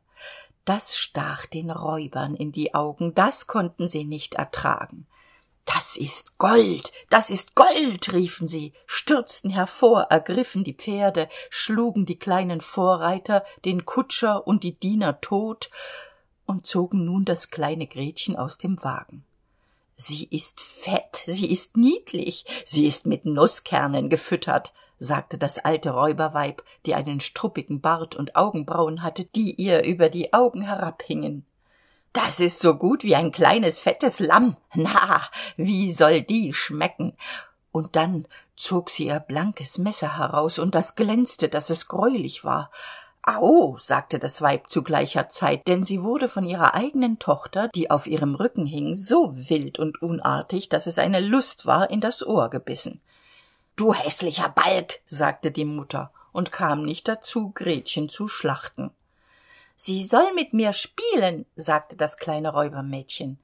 Das stach den räubern in die augen das konnten sie nicht ertragen. Das ist gold das ist gold! riefen sie stürzten hervor ergriffen die pferde schlugen die kleinen vorreiter den kutscher und die diener tot und zogen nun das kleine gretchen aus dem wagen sie ist fett sie ist niedlich sie ist mit nußkernen gefüttert sagte das alte räuberweib die einen struppigen bart und augenbrauen hatte die ihr über die augen herabhingen. Das ist so gut wie ein kleines fettes lamm. Na wie soll die schmecken? Und dann zog sie ihr blankes messer heraus und das glänzte dass es greulich war au sagte das weib zu gleicher zeit denn sie wurde von ihrer eigenen tochter die auf ihrem rücken hing so wild und unartig dass es eine lust war in das ohr gebissen. Du häßlicher balg sagte die mutter und kam nicht dazu gretchen zu schlachten. Sie soll mit mir spielen sagte das kleine räubermädchen.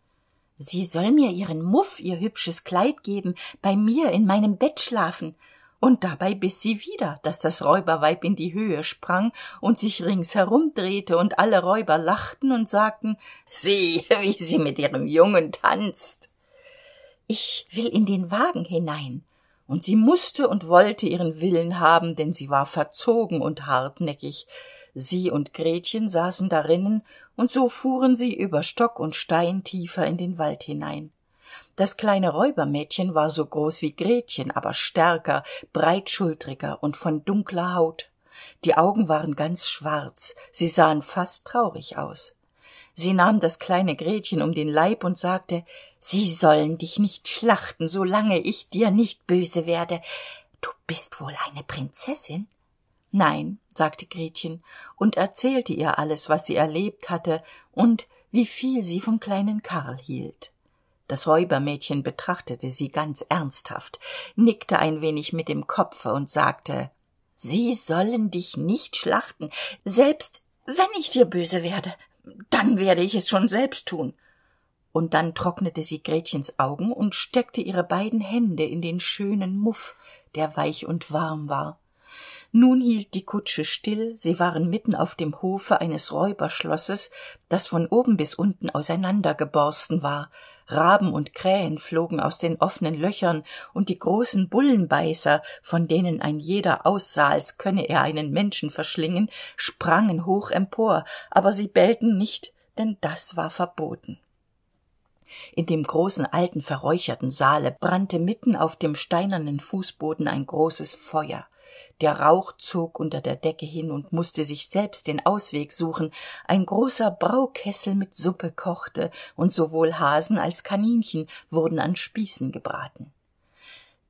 Sie soll mir ihren muff ihr hübsches kleid geben bei mir in meinem bett schlafen und dabei biss sie wieder dass das räuberweib in die höhe sprang und sich ringsherum drehte und alle räuber lachten und sagten sieh wie sie mit ihrem jungen tanzt. Ich will in den wagen hinein. Und sie musste und wollte ihren willen haben denn sie war verzogen und hartnäckig. Sie und gretchen saßen darinnen und so fuhren sie über stock und stein tiefer in den wald hinein das kleine räubermädchen war so groß wie gretchen aber stärker breitschultriger und von dunkler haut. Die augen waren ganz schwarz sie sahen fast traurig aus. Sie nahm das kleine gretchen um den leib und sagte sie sollen dich nicht schlachten solange ich dir nicht böse werde. Du bist wohl eine prinzessin nein sagte gretchen und erzählte ihr alles was sie erlebt hatte und wie viel sie vom kleinen karl hielt das räubermädchen betrachtete sie ganz ernsthaft nickte ein wenig mit dem kopfe und sagte sie sollen dich nicht schlachten. Selbst wenn ich dir böse werde dann werde ich es schon selbst tun und dann trocknete sie gretchens augen und steckte ihre beiden hände in den schönen muff der weich und warm war. Nun hielt die kutsche still sie waren mitten auf dem hofe eines räuberschlosses das von oben bis unten auseinandergeborsten war raben und krähen flogen aus den offenen löchern und die großen bullenbeißer von denen ein jeder aussah als könne er einen menschen verschlingen sprangen hoch empor aber sie bellten nicht denn das war verboten. In dem großen alten verräucherten saale brannte mitten auf dem steinernen fußboden ein großes feuer der rauch zog unter der decke hin und musste sich selbst den ausweg suchen. Ein großer braukessel mit suppe kochte und sowohl hasen als kaninchen wurden an spießen gebraten.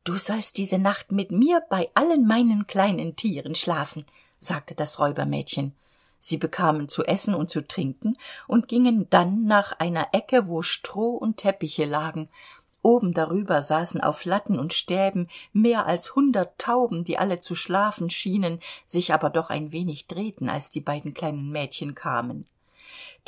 Du sollst diese nacht mit mir bei allen meinen kleinen tieren schlafen sagte das räubermädchen. Sie bekamen zu essen und zu trinken und gingen dann nach einer ecke wo stroh und teppiche lagen oben darüber saßen auf latten und stäben mehr als hundert tauben die alle zu schlafen schienen sich aber doch ein wenig drehten als die beiden kleinen mädchen kamen.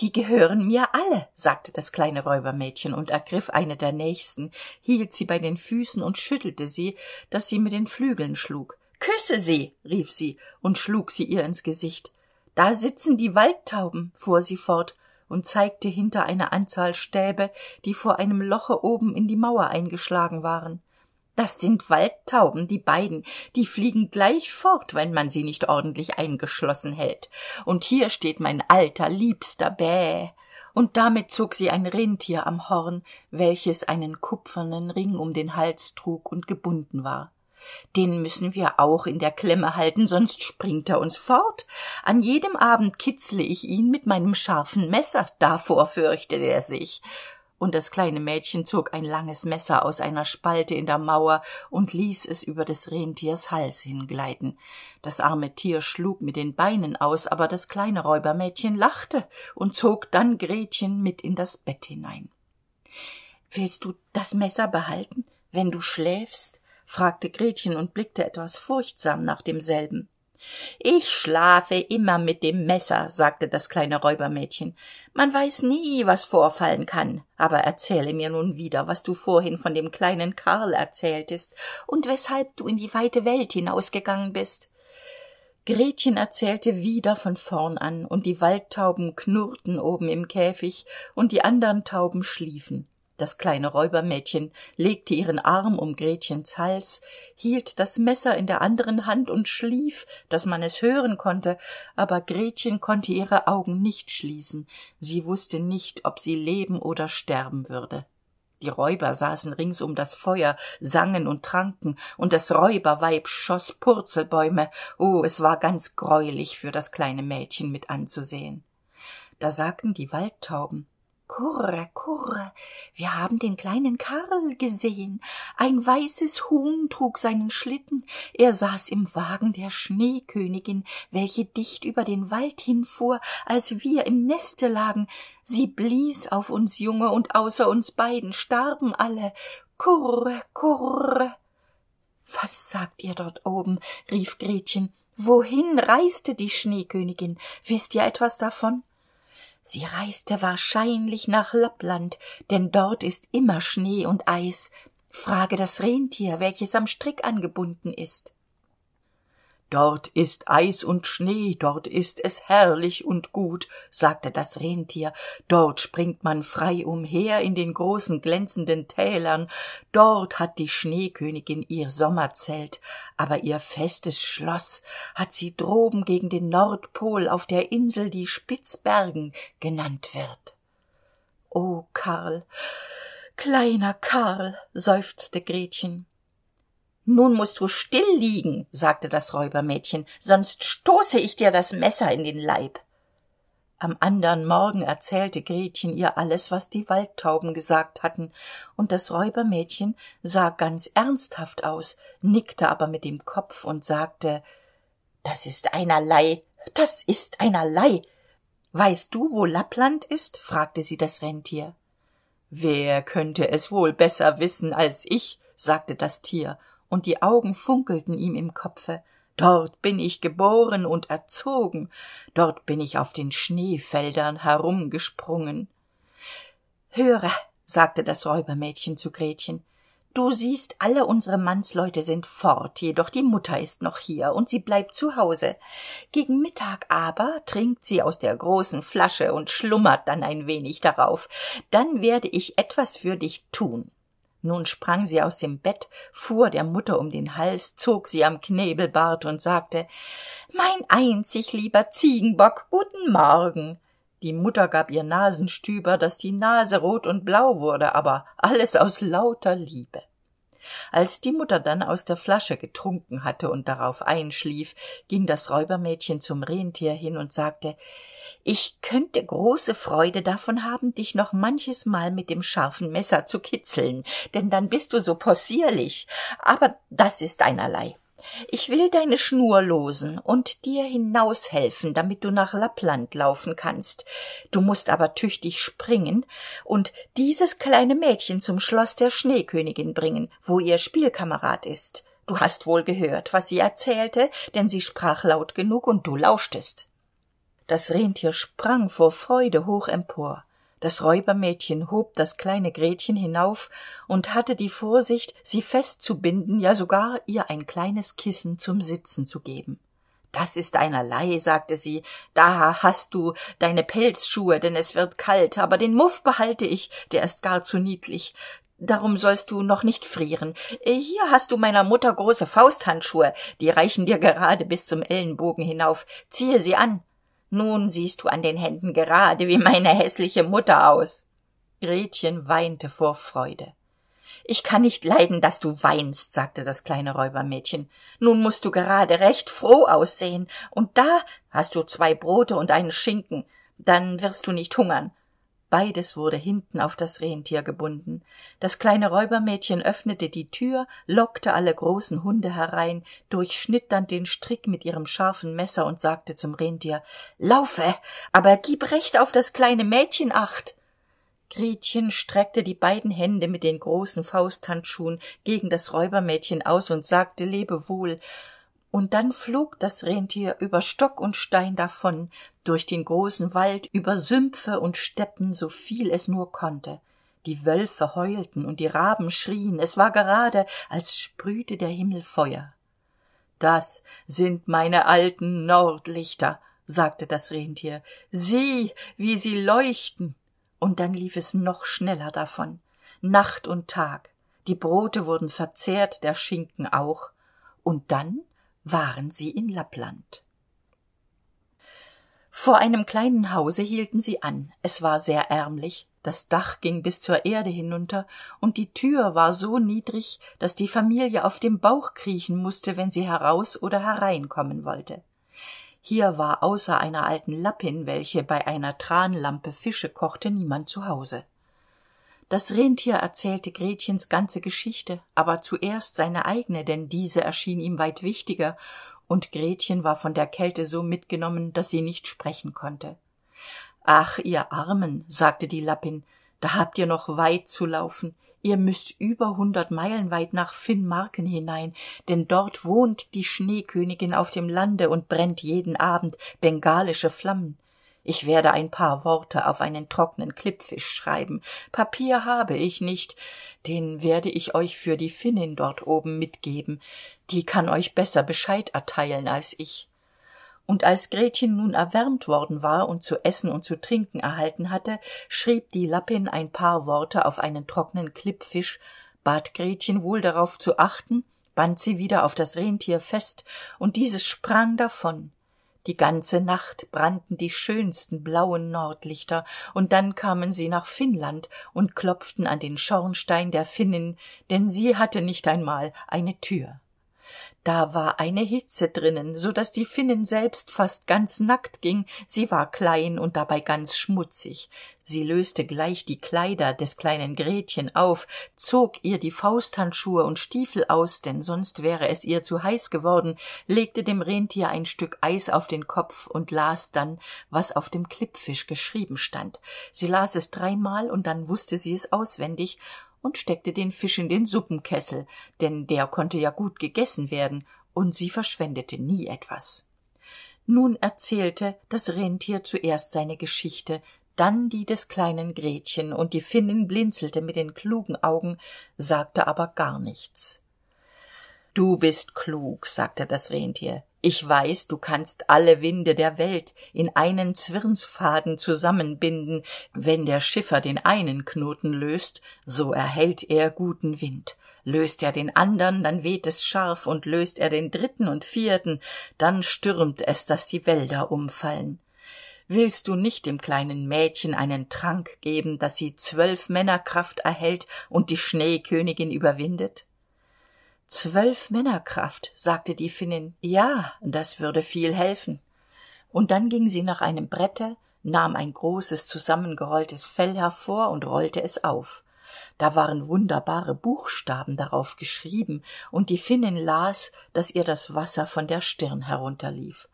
Die gehören mir alle sagte das kleine räubermädchen und ergriff eine der nächsten hielt sie bei den füßen und schüttelte sie dass sie mit den flügeln schlug. Küsse sie rief sie und schlug sie ihr ins gesicht. Da sitzen die waldtauben fuhr sie fort und zeigte hinter eine anzahl stäbe die vor einem loche oben in die mauer eingeschlagen waren. Das sind waldtauben die beiden. Die fliegen gleich fort wenn man sie nicht ordentlich eingeschlossen hält. Und hier steht mein alter liebster bä und damit zog sie ein rentier am horn welches einen kupfernen ring um den hals trug und gebunden war den müssen wir auch in der klemme halten sonst springt er uns fort. An jedem abend kitzle ich ihn mit meinem scharfen messer davor fürchtet er sich. Und das kleine mädchen zog ein langes messer aus einer spalte in der mauer und ließ es über des rentiers hals hingleiten. Das arme tier schlug mit den beinen aus aber das kleine räubermädchen lachte und zog dann gretchen mit in das bett hinein. Willst du das messer behalten wenn du schläfst fragte gretchen und blickte etwas furchtsam nach demselben. Ich schlafe immer mit dem messer sagte das kleine räubermädchen. Man weiß nie was vorfallen kann aber erzähle mir nun wieder was du vorhin von dem kleinen karl erzähltest und weshalb du in die weite welt hinausgegangen bist. Gretchen erzählte wieder von vorn an und die waldtauben knurrten oben im käfig und die andern tauben schliefen das kleine räubermädchen legte ihren arm um gretchens hals hielt das messer in der anderen hand und schlief dass man es hören konnte aber gretchen konnte ihre augen nicht schließen. Sie wusste nicht ob sie leben oder sterben würde. Die räuber saßen rings um das feuer sangen und tranken und das räuberweib schoß purzelbäume. Oh es war ganz greulich für das kleine mädchen mit anzusehen. Da sagten die waldtauben kurre kurre. Wir haben den kleinen karl gesehen. Ein weißes huhn trug seinen schlitten. Er saß im wagen der schneekönigin welche dicht über den wald hinfuhr als wir im neste lagen. Sie blies auf uns junge und außer uns beiden starben alle. Kurre kurre. Was sagt ihr dort oben? rief gretchen. Wohin reiste die schneekönigin? Wißt ihr etwas davon sie reiste wahrscheinlich nach lappland denn dort ist immer schnee und eis. Frage das rentier welches am strick angebunden ist dort ist eis und schnee dort ist es herrlich und gut sagte das rentier. Dort springt man frei umher in den großen glänzenden tälern. Dort hat die schneekönigin ihr sommerzelt. Aber ihr festes schloss hat sie droben gegen den nordpol auf der insel die spitzbergen genannt wird. O karl kleiner karl seufzte gretchen nun musst du still liegen sagte das räubermädchen sonst stoße ich dir das messer in den leib. Am andern morgen erzählte gretchen ihr alles was die waldtauben gesagt hatten und das räubermädchen sah ganz ernsthaft aus nickte aber mit dem kopf und sagte das ist einerlei das ist einerlei. Weißt du wo lappland ist? fragte sie das rentier. Wer könnte es wohl besser wissen als ich? sagte das tier und die augen funkelten ihm im kopfe. Dort bin ich geboren und erzogen. Dort bin ich auf den schneefeldern herumgesprungen. Höre sagte das räubermädchen zu gretchen du siehst alle unsere mannsleute sind fort jedoch die mutter ist noch hier und sie bleibt zu hause. Gegen mittag aber trinkt sie aus der großen flasche und schlummert dann ein wenig darauf. Dann werde ich etwas für dich tun nun sprang sie aus dem bett fuhr der mutter um den hals zog sie am knebelbart und sagte mein einzig lieber ziegenbock guten morgen die mutter gab ihr nasenstüber dass die nase rot und blau wurde aber alles aus lauter liebe als die mutter dann aus der flasche getrunken hatte und darauf einschlief ging das räubermädchen zum rentier hin und sagte ich könnte große freude davon haben dich noch manches mal mit dem scharfen messer zu kitzeln denn dann bist du so possierlich. Aber das ist einerlei ich will deine schnur losen und dir hinaushelfen damit du nach lappland laufen kannst. Du musst aber tüchtig springen und dieses kleine mädchen zum schloss der schneekönigin bringen wo ihr spielkamerad ist. Du hast wohl gehört was sie erzählte denn sie sprach laut genug und du lauschtest. Das rentier sprang vor freude hoch empor das räubermädchen hob das kleine gretchen hinauf und hatte die vorsicht sie festzubinden ja sogar ihr ein kleines kissen zum sitzen zu geben. Das ist einerlei sagte sie. Da hast du deine pelzschuhe denn es wird kalt aber den muff behalte ich der ist gar zu niedlich. Darum sollst du noch nicht frieren. Hier hast du meiner mutter große fausthandschuhe. Die reichen dir gerade bis zum ellenbogen hinauf. Ziehe sie an nun siehst du an den händen gerade wie meine häßliche mutter aus. Gretchen weinte vor freude. Ich kann nicht leiden dass du weinst sagte das kleine räubermädchen. Nun musst du gerade recht froh aussehen. Und da hast du zwei brote und einen schinken. Dann wirst du nicht hungern beides wurde hinten auf das rentier gebunden. Das kleine räubermädchen öffnete die tür lockte alle großen hunde herein durchschnitt dann den strick mit ihrem scharfen messer und sagte zum rentier laufe aber gib recht auf das kleine mädchen acht. Gretchen streckte die beiden hände mit den großen fausthandschuhen gegen das räubermädchen aus und sagte lebewohl und dann flog das rentier über stock und stein davon durch den großen wald über sümpfe und steppen so viel es nur konnte. Die wölfe heulten und die raben schrien. Es war gerade als sprühte der himmel feuer. Das sind meine alten nordlichter sagte das rentier. Sieh wie sie leuchten. Und dann lief es noch schneller davon. Nacht und tag. Die brote wurden verzehrt der schinken auch. Und dann waren sie in lappland. Vor einem kleinen hause hielten sie an. Es war sehr ärmlich. Das dach ging bis zur erde hinunter und die tür war so niedrig dass die familie auf dem bauch kriechen musste wenn sie heraus oder hereinkommen wollte. Hier war außer einer alten lappin welche bei einer tranlampe fische kochte niemand zu hause das rentier erzählte gretchens ganze geschichte aber zuerst seine eigene denn diese erschien ihm weit wichtiger und gretchen war von der kälte so mitgenommen dass sie nicht sprechen konnte. Ach ihr armen sagte die lappin da habt ihr noch weit zu laufen. Ihr müßt über hundert meilen weit nach finnmarken hinein denn dort wohnt die schneekönigin auf dem lande und brennt jeden abend bengalische flammen ich werde ein paar worte auf einen trockenen klippfisch schreiben. Papier habe ich nicht. Den werde ich euch für die finnin dort oben mitgeben. Die kann euch besser bescheid erteilen als ich. Und als gretchen nun erwärmt worden war und zu essen und zu trinken erhalten hatte schrieb die lappin ein paar worte auf einen trockenen klippfisch bat gretchen wohl darauf zu achten band sie wieder auf das rentier fest und dieses sprang davon die ganze nacht brannten die schönsten blauen nordlichter und dann kamen sie nach finnland und klopften an den schornstein der finnin denn sie hatte nicht einmal eine tür da war eine hitze drinnen so dass die finnin selbst fast ganz nackt ging. Sie war klein und dabei ganz schmutzig. Sie löste gleich die kleider des kleinen gretchen auf zog ihr die fausthandschuhe und stiefel aus denn sonst wäre es ihr zu heiß geworden legte dem rentier ein stück eis auf den kopf und las dann was auf dem klippfisch geschrieben stand. Sie las es dreimal und dann wusste sie es auswendig und steckte den fisch in den suppenkessel denn der konnte ja gut gegessen werden und sie verschwendete nie etwas. Nun erzählte das rentier zuerst seine geschichte dann die des kleinen gretchen und die finnin blinzelte mit den klugen augen sagte aber gar nichts. Du bist klug sagte das rentier ich weiß du kannst alle winde der welt in einen zwirnsfaden zusammenbinden. Wenn der schiffer den einen knoten löst so erhält er guten wind. Löst er den andern dann weht es scharf und löst er den dritten und vierten dann stürmt es dass die wälder umfallen. Willst du nicht dem kleinen mädchen einen trank geben dass sie zwölf männerkraft erhält und die schneekönigin überwindet zwölf männerkraft sagte die finnin. Ja das würde viel helfen. Und dann ging sie nach einem brette nahm ein großes zusammengerolltes fell hervor und rollte es auf. Da waren wunderbare buchstaben darauf geschrieben und die finnin las dass ihr das wasser von der stirn herunterlief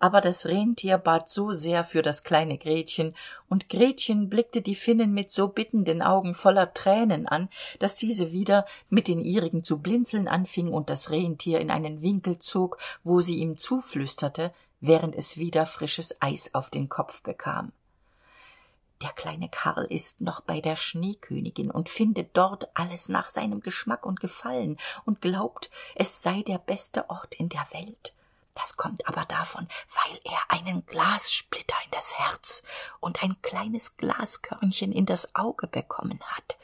aber das rentier bat so sehr für das kleine gretchen und gretchen blickte die finnen mit so bittenden augen voller tränen an dass diese wieder mit den ihrigen zu blinzeln anfing und das rentier in einen winkel zog wo sie ihm zuflüsterte während es wieder frisches eis auf den kopf bekam. Der kleine karl ist noch bei der schneekönigin und findet dort alles nach seinem geschmack und gefallen und glaubt es sei der beste ort in der welt das kommt aber davon weil er einen glassplitter in das herz und ein kleines glaskörnchen in das auge bekommen hat.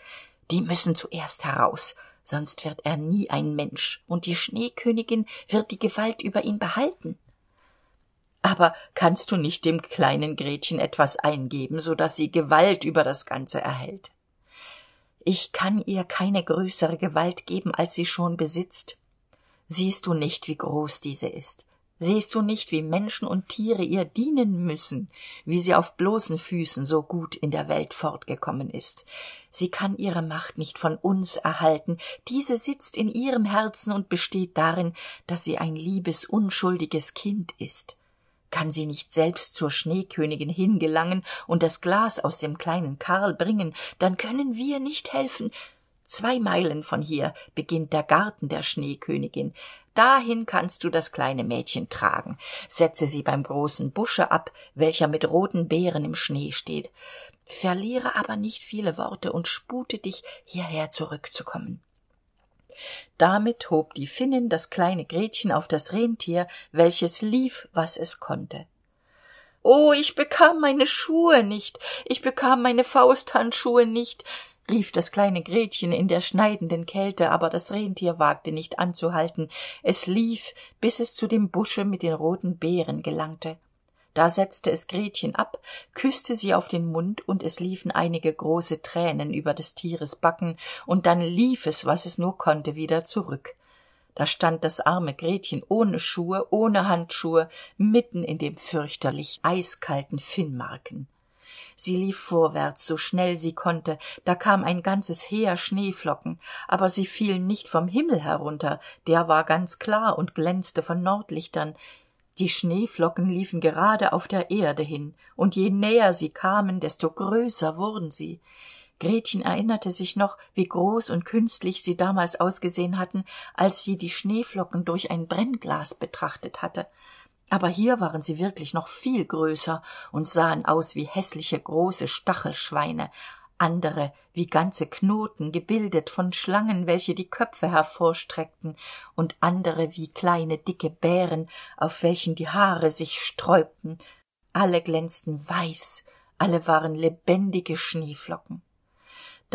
Die müssen zuerst heraus sonst wird er nie ein mensch und die schneekönigin wird die gewalt über ihn behalten. Aber kannst du nicht dem kleinen gretchen etwas eingeben so dass sie gewalt über das ganze erhält? Ich kann ihr keine größere gewalt geben als sie schon besitzt. Siehst du nicht wie groß diese ist siehst du nicht wie menschen und tiere ihr dienen müssen wie sie auf bloßen füßen so gut in der welt fortgekommen ist? Sie kann ihre macht nicht von uns erhalten. Diese sitzt in ihrem herzen und besteht darin dass sie ein liebes unschuldiges kind ist. Kann sie nicht selbst zur schneekönigin hingelangen und das glas aus dem kleinen karl bringen dann können wir nicht helfen zwei meilen von hier beginnt der garten der schneekönigin. Dahin kannst du das kleine mädchen tragen. Setze sie beim großen busche ab welcher mit roten beeren im schnee steht. Verliere aber nicht viele worte und spute dich hierher zurückzukommen. Damit hob die finnin das kleine gretchen auf das rentier welches lief was es konnte. Oh ich bekam meine schuhe nicht. Ich bekam meine fausthandschuhe nicht rief das kleine gretchen in der schneidenden kälte aber das rentier wagte nicht anzuhalten. Es lief bis es zu dem busche mit den roten beeren gelangte. Da setzte es gretchen ab küsste sie auf den mund und es liefen einige große tränen über des tieres backen und dann lief es was es nur konnte wieder zurück. Da stand das arme gretchen ohne schuhe ohne handschuhe mitten in dem fürchterlich eiskalten finnmarken sie lief vorwärts so schnell sie konnte. Da kam ein ganzes heer schneeflocken aber sie fielen nicht vom himmel herunter. Der war ganz klar und glänzte von nordlichtern. Die schneeflocken liefen gerade auf der erde hin und je näher sie kamen desto größer wurden sie. Gretchen erinnerte sich noch wie groß und künstlich sie damals ausgesehen hatten als sie die schneeflocken durch ein brennglas betrachtet hatte aber hier waren sie wirklich noch viel größer und sahen aus wie hässliche große stachelschweine andere wie ganze knoten gebildet von schlangen welche die köpfe hervorstreckten und andere wie kleine dicke bären auf welchen die haare sich sträubten. Alle glänzten weiß alle waren lebendige schneeflocken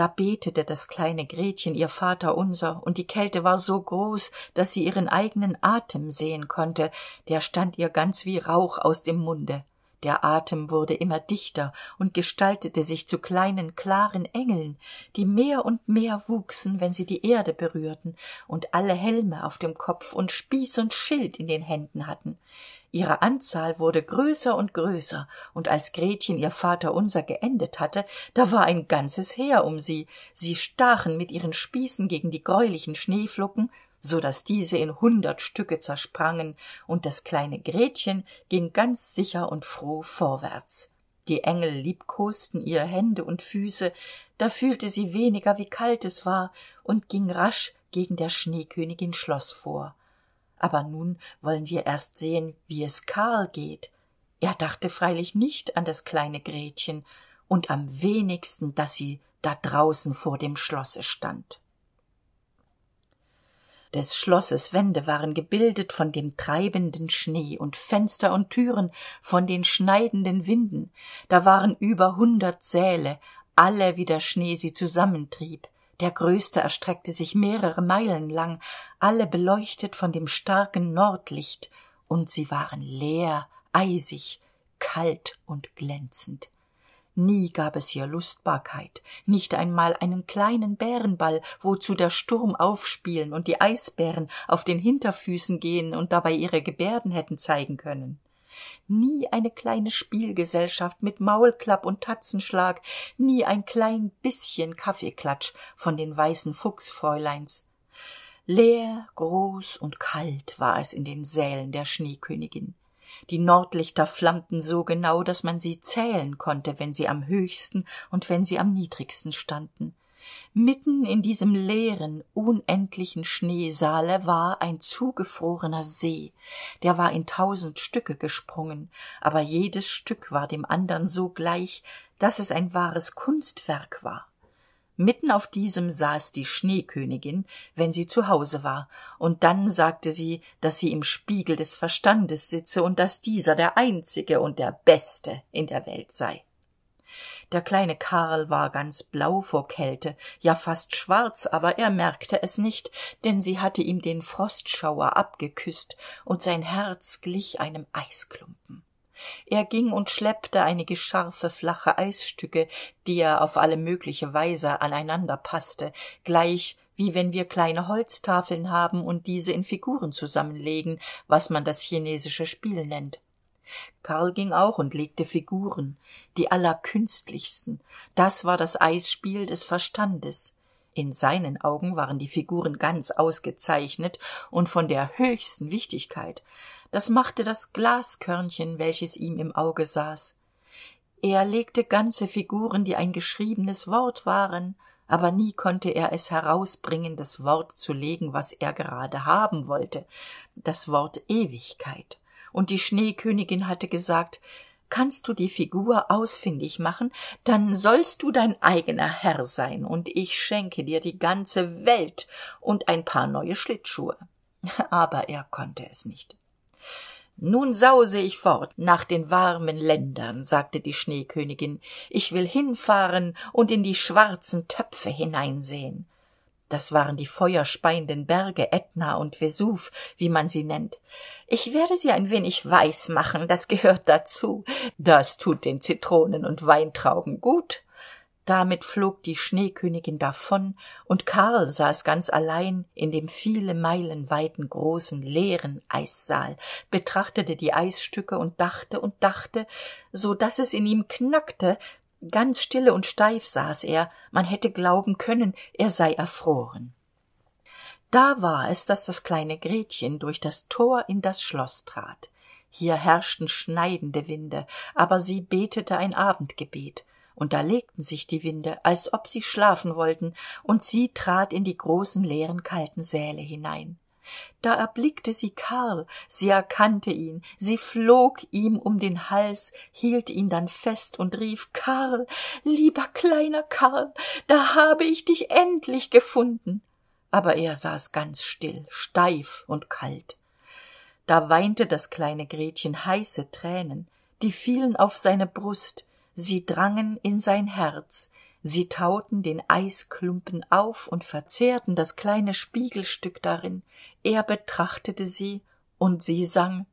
da betete das kleine gretchen ihr vaterunser und die kälte war so groß dass sie ihren eigenen atem sehen konnte. Der stand ihr ganz wie rauch aus dem munde. Der atem wurde immer dichter und gestaltete sich zu kleinen klaren engeln die mehr und mehr wuchsen wenn sie die erde berührten und alle helme auf dem kopf und spieß und schild in den händen hatten ihre anzahl wurde größer und größer und als gretchen ihr vaterunser geendet hatte da war ein ganzes heer um sie. Sie stachen mit ihren spießen gegen die greulichen schneeflocken so dass diese in hundert stücke zersprangen und das kleine gretchen ging ganz sicher und froh vorwärts. Die engel liebkosten ihr hände und füße da fühlte sie weniger wie kalt es war und ging rasch gegen der schneekönigin schloss vor aber nun wollen wir erst sehen wie es karl geht. Er dachte freilich nicht an das kleine gretchen und am wenigsten dass sie da draußen vor dem schlosse stand. Des schlosses wände waren gebildet von dem treibenden schnee und fenster und türen von den schneidenden winden. Da waren über hundert säle alle wie der schnee sie zusammentrieb der größte erstreckte sich mehrere meilen lang alle beleuchtet von dem starken nordlicht und sie waren leer eisig kalt und glänzend. Nie gab es hier lustbarkeit nicht einmal einen kleinen bärenball wozu der sturm aufspielen und die eisbären auf den hinterfüßen gehen und dabei ihre gebärden hätten zeigen können nie eine kleine spielgesellschaft mit maulklapp und tatzenschlag nie ein klein bisschen kaffeeklatsch von den weißen fuchsfräuleins. Leer groß und kalt war es in den sälen der schneekönigin. Die nordlichter flammten so genau dass man sie zählen konnte wenn sie am höchsten und wenn sie am niedrigsten standen mitten in diesem leeren unendlichen schneesaale war ein zugefrorener see. Der war in tausend stücke gesprungen aber jedes stück war dem andern so gleich dass es ein wahres kunstwerk war. Mitten auf diesem saß die schneekönigin wenn sie zu hause war und dann sagte sie dass sie im spiegel des verstandes sitze und dass dieser der einzige und der beste in der welt sei der kleine karl war ganz blau vor kälte ja fast schwarz aber er merkte es nicht denn sie hatte ihm den frostschauer abgeküßt und sein herz glich einem eisklumpen. Er ging und schleppte einige scharfe flache eisstücke die er auf alle mögliche weise aneinander passte gleich wie wenn wir kleine holztafeln haben und diese in figuren zusammenlegen was man das chinesische spiel nennt karl ging auch und legte figuren die allerkünstlichsten das war das eisspiel des verstandes. In seinen augen waren die figuren ganz ausgezeichnet und von der höchsten wichtigkeit. Das machte das glaskörnchen welches ihm im auge saß. Er legte ganze figuren die ein geschriebenes wort waren aber nie konnte er es herausbringen das wort zu legen was er gerade haben wollte. Das wort ewigkeit und die schneekönigin hatte gesagt kannst du die figur ausfindig machen? Dann sollst du dein eigener herr sein und ich schenke dir die ganze welt und ein paar neue schlittschuhe. Aber er konnte es nicht. Nun sause ich fort nach den warmen ländern sagte die schneekönigin. Ich will hinfahren und in die schwarzen töpfe hineinsehen das waren die feuerspeienden berge ätna und vesuv wie man sie nennt. Ich werde sie ein wenig weiß machen das gehört dazu. Das tut den zitronen und weintrauben gut. Damit flog die schneekönigin davon und karl saß ganz allein in dem viele meilen weiten großen leeren eissaal betrachtete die eisstücke und dachte und dachte so dass es in ihm knackte ganz stille und steif saß er. Man hätte glauben können er sei erfroren. Da war es dass das kleine gretchen durch das tor in das schloss trat. Hier herrschten schneidende winde aber sie betete ein abendgebet. Und da legten sich die winde als ob sie schlafen wollten und sie trat in die großen leeren kalten säle hinein da erblickte sie karl. Sie erkannte ihn. Sie flog ihm um den hals hielt ihn dann fest und rief karl lieber kleiner karl da habe ich dich endlich gefunden. Aber er saß ganz still steif und kalt. Da weinte das kleine gretchen heiße tränen die fielen auf seine brust. Sie drangen in sein herz sie tauten den eisklumpen auf und verzehrten das kleine spiegelstück darin. Er betrachtete sie und sie sang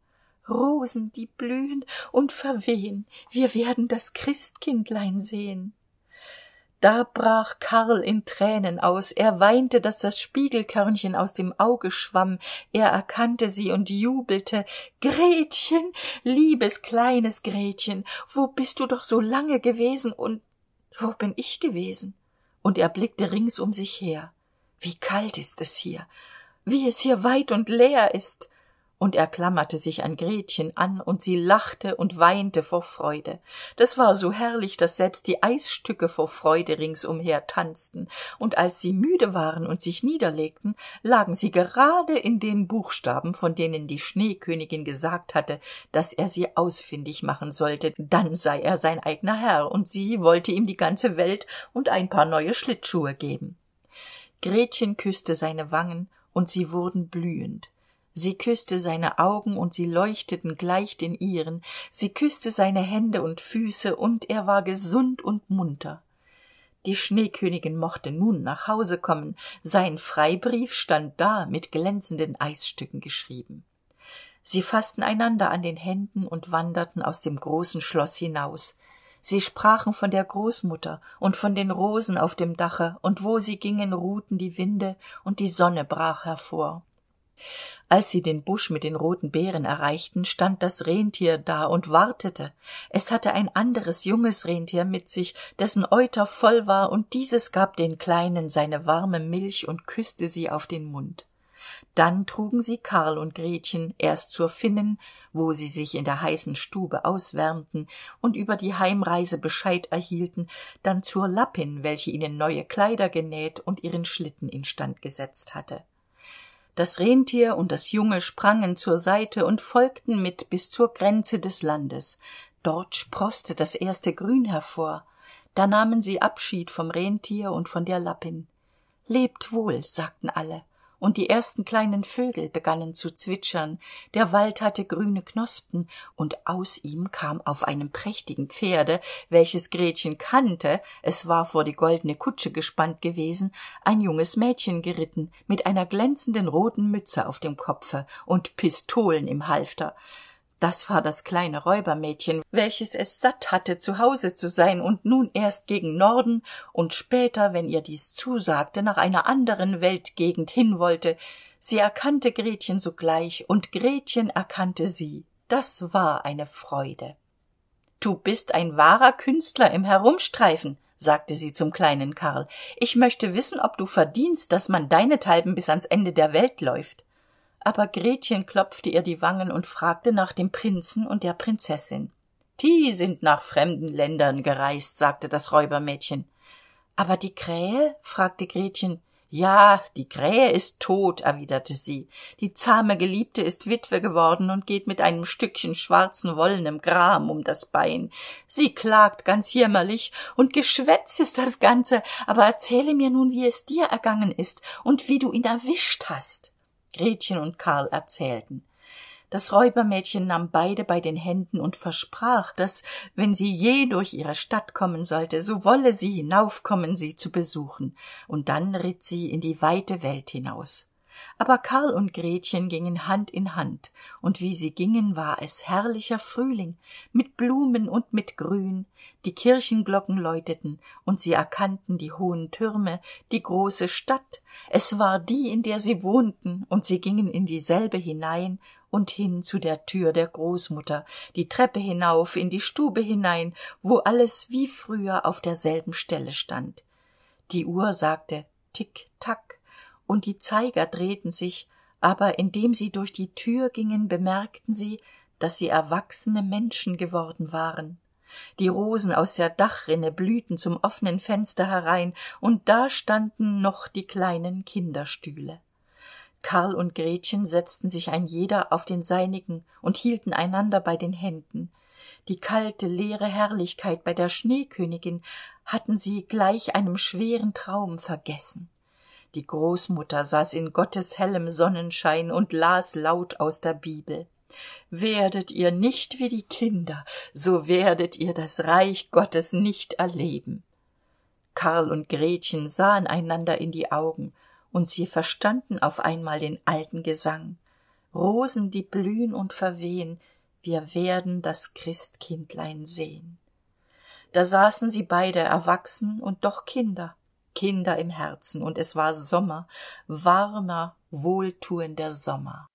rosen die blühen und verwehen wir werden das christkindlein sehen. Da brach karl in tränen aus er weinte dass das spiegelkörnchen aus dem auge schwamm. Er erkannte sie und jubelte gretchen liebes kleines gretchen wo bist du doch so lange gewesen und wo bin ich gewesen? Und er blickte rings um sich her. Wie kalt ist es hier? Wie es hier weit und leer ist und er klammerte sich an gretchen an und sie lachte und weinte vor freude. Das war so herrlich dass selbst die eisstücke vor freude ringsumher tanzten. Und als sie müde waren und sich niederlegten lagen sie gerade in den buchstaben von denen die schneekönigin gesagt hatte dass er sie ausfindig machen sollte. Dann sei er sein eigener herr und sie wollte ihm die ganze welt und ein paar neue schlittschuhe geben. Gretchen küsste seine wangen und sie wurden blühend sie küsste seine augen und sie leuchteten gleich den ihren. Sie küsste seine hände und füße und er war gesund und munter. Die schneekönigin mochte nun nach hause kommen. Sein freibrief stand da mit glänzenden eisstücken geschrieben. Sie faßten einander an den händen und wanderten aus dem großen schloss hinaus. Sie sprachen von der großmutter und von den rosen auf dem dache und wo sie gingen ruhten die winde und die sonne brach hervor als sie den busch mit den roten beeren erreichten stand das rentier da und wartete. Es hatte ein anderes junges rentier mit sich dessen euter voll war und dieses gab den kleinen seine warme milch und küsste sie auf den mund. Dann trugen sie karl und gretchen erst zur finnen wo sie sich in der heißen stube auswärmten und über die heimreise bescheid erhielten dann zur lappin welche ihnen neue kleider genäht und ihren schlitten instand gesetzt hatte das rentier und das junge sprangen zur seite und folgten mit bis zur grenze des landes. Dort sproßte das erste grün hervor. Da nahmen sie abschied vom rentier und von der lappin. Lebt wohl sagten alle und die ersten kleinen vögel begannen zu zwitschern. Der wald hatte grüne knospen und aus ihm kam auf einem prächtigen pferde welches gretchen kannte. Es war vor die goldene kutsche gespannt gewesen ein junges mädchen geritten mit einer glänzenden roten mütze auf dem kopfe und pistolen im halfter das war das kleine räubermädchen welches es satt hatte zu hause zu sein und nun erst gegen norden und später wenn ihr dies zusagte nach einer anderen weltgegend hin wollte. Sie erkannte gretchen sogleich und gretchen erkannte sie. Das war eine freude. Du bist ein wahrer künstler im herumstreifen sagte sie zum kleinen karl. Ich möchte wissen ob du verdienst dass man deinethalben bis ans ende der welt läuft aber gretchen klopfte ihr die wangen und fragte nach dem prinzen und der prinzessin. Die sind nach fremden ländern gereist sagte das räubermädchen. Aber die krähe? fragte gretchen. Ja die krähe ist tot erwiderte sie. Die zahme geliebte ist witwe geworden und geht mit einem stückchen schwarzen wollenem gram um das bein. Sie klagt ganz jämmerlich und geschwätz ist das ganze aber erzähle mir nun wie es dir ergangen ist und wie du ihn erwischt hast gretchen und karl erzählten. Das räubermädchen nahm beide bei den händen und versprach dass wenn sie je durch ihre stadt kommen sollte so wolle sie hinaufkommen sie zu besuchen. Und dann ritt sie in die weite welt hinaus aber karl und gretchen gingen hand in hand und wie sie gingen war es herrlicher frühling mit blumen und mit grün. Die kirchenglocken läuteten und sie erkannten die hohen türme die große stadt. Es war die in der sie wohnten und sie gingen in dieselbe hinein und hin zu der tür der großmutter die treppe hinauf in die stube hinein wo alles wie früher auf derselben stelle stand. Die uhr sagte tick tack und die zeiger drehten sich aber indem sie durch die tür gingen bemerkten sie dass sie erwachsene menschen geworden waren. Die rosen aus der dachrinne blühten zum offenen fenster herein und da standen noch die kleinen kinderstühle. Karl und gretchen setzten sich ein jeder auf den seinigen und hielten einander bei den händen. Die kalte leere herrlichkeit bei der schneekönigin hatten sie gleich einem schweren traum vergessen die großmutter saß in gottes hellem sonnenschein und las laut aus der bibel. Werdet ihr nicht wie die kinder so werdet ihr das reich gottes nicht erleben. Karl und gretchen sahen einander in die augen und sie verstanden auf einmal den alten gesang. Rosen die blühn und verwehn wir werden das christkindlein sehn da saßen sie beide erwachsen und doch kinder kinder im herzen. Und es war sommer warmer wohltuender sommer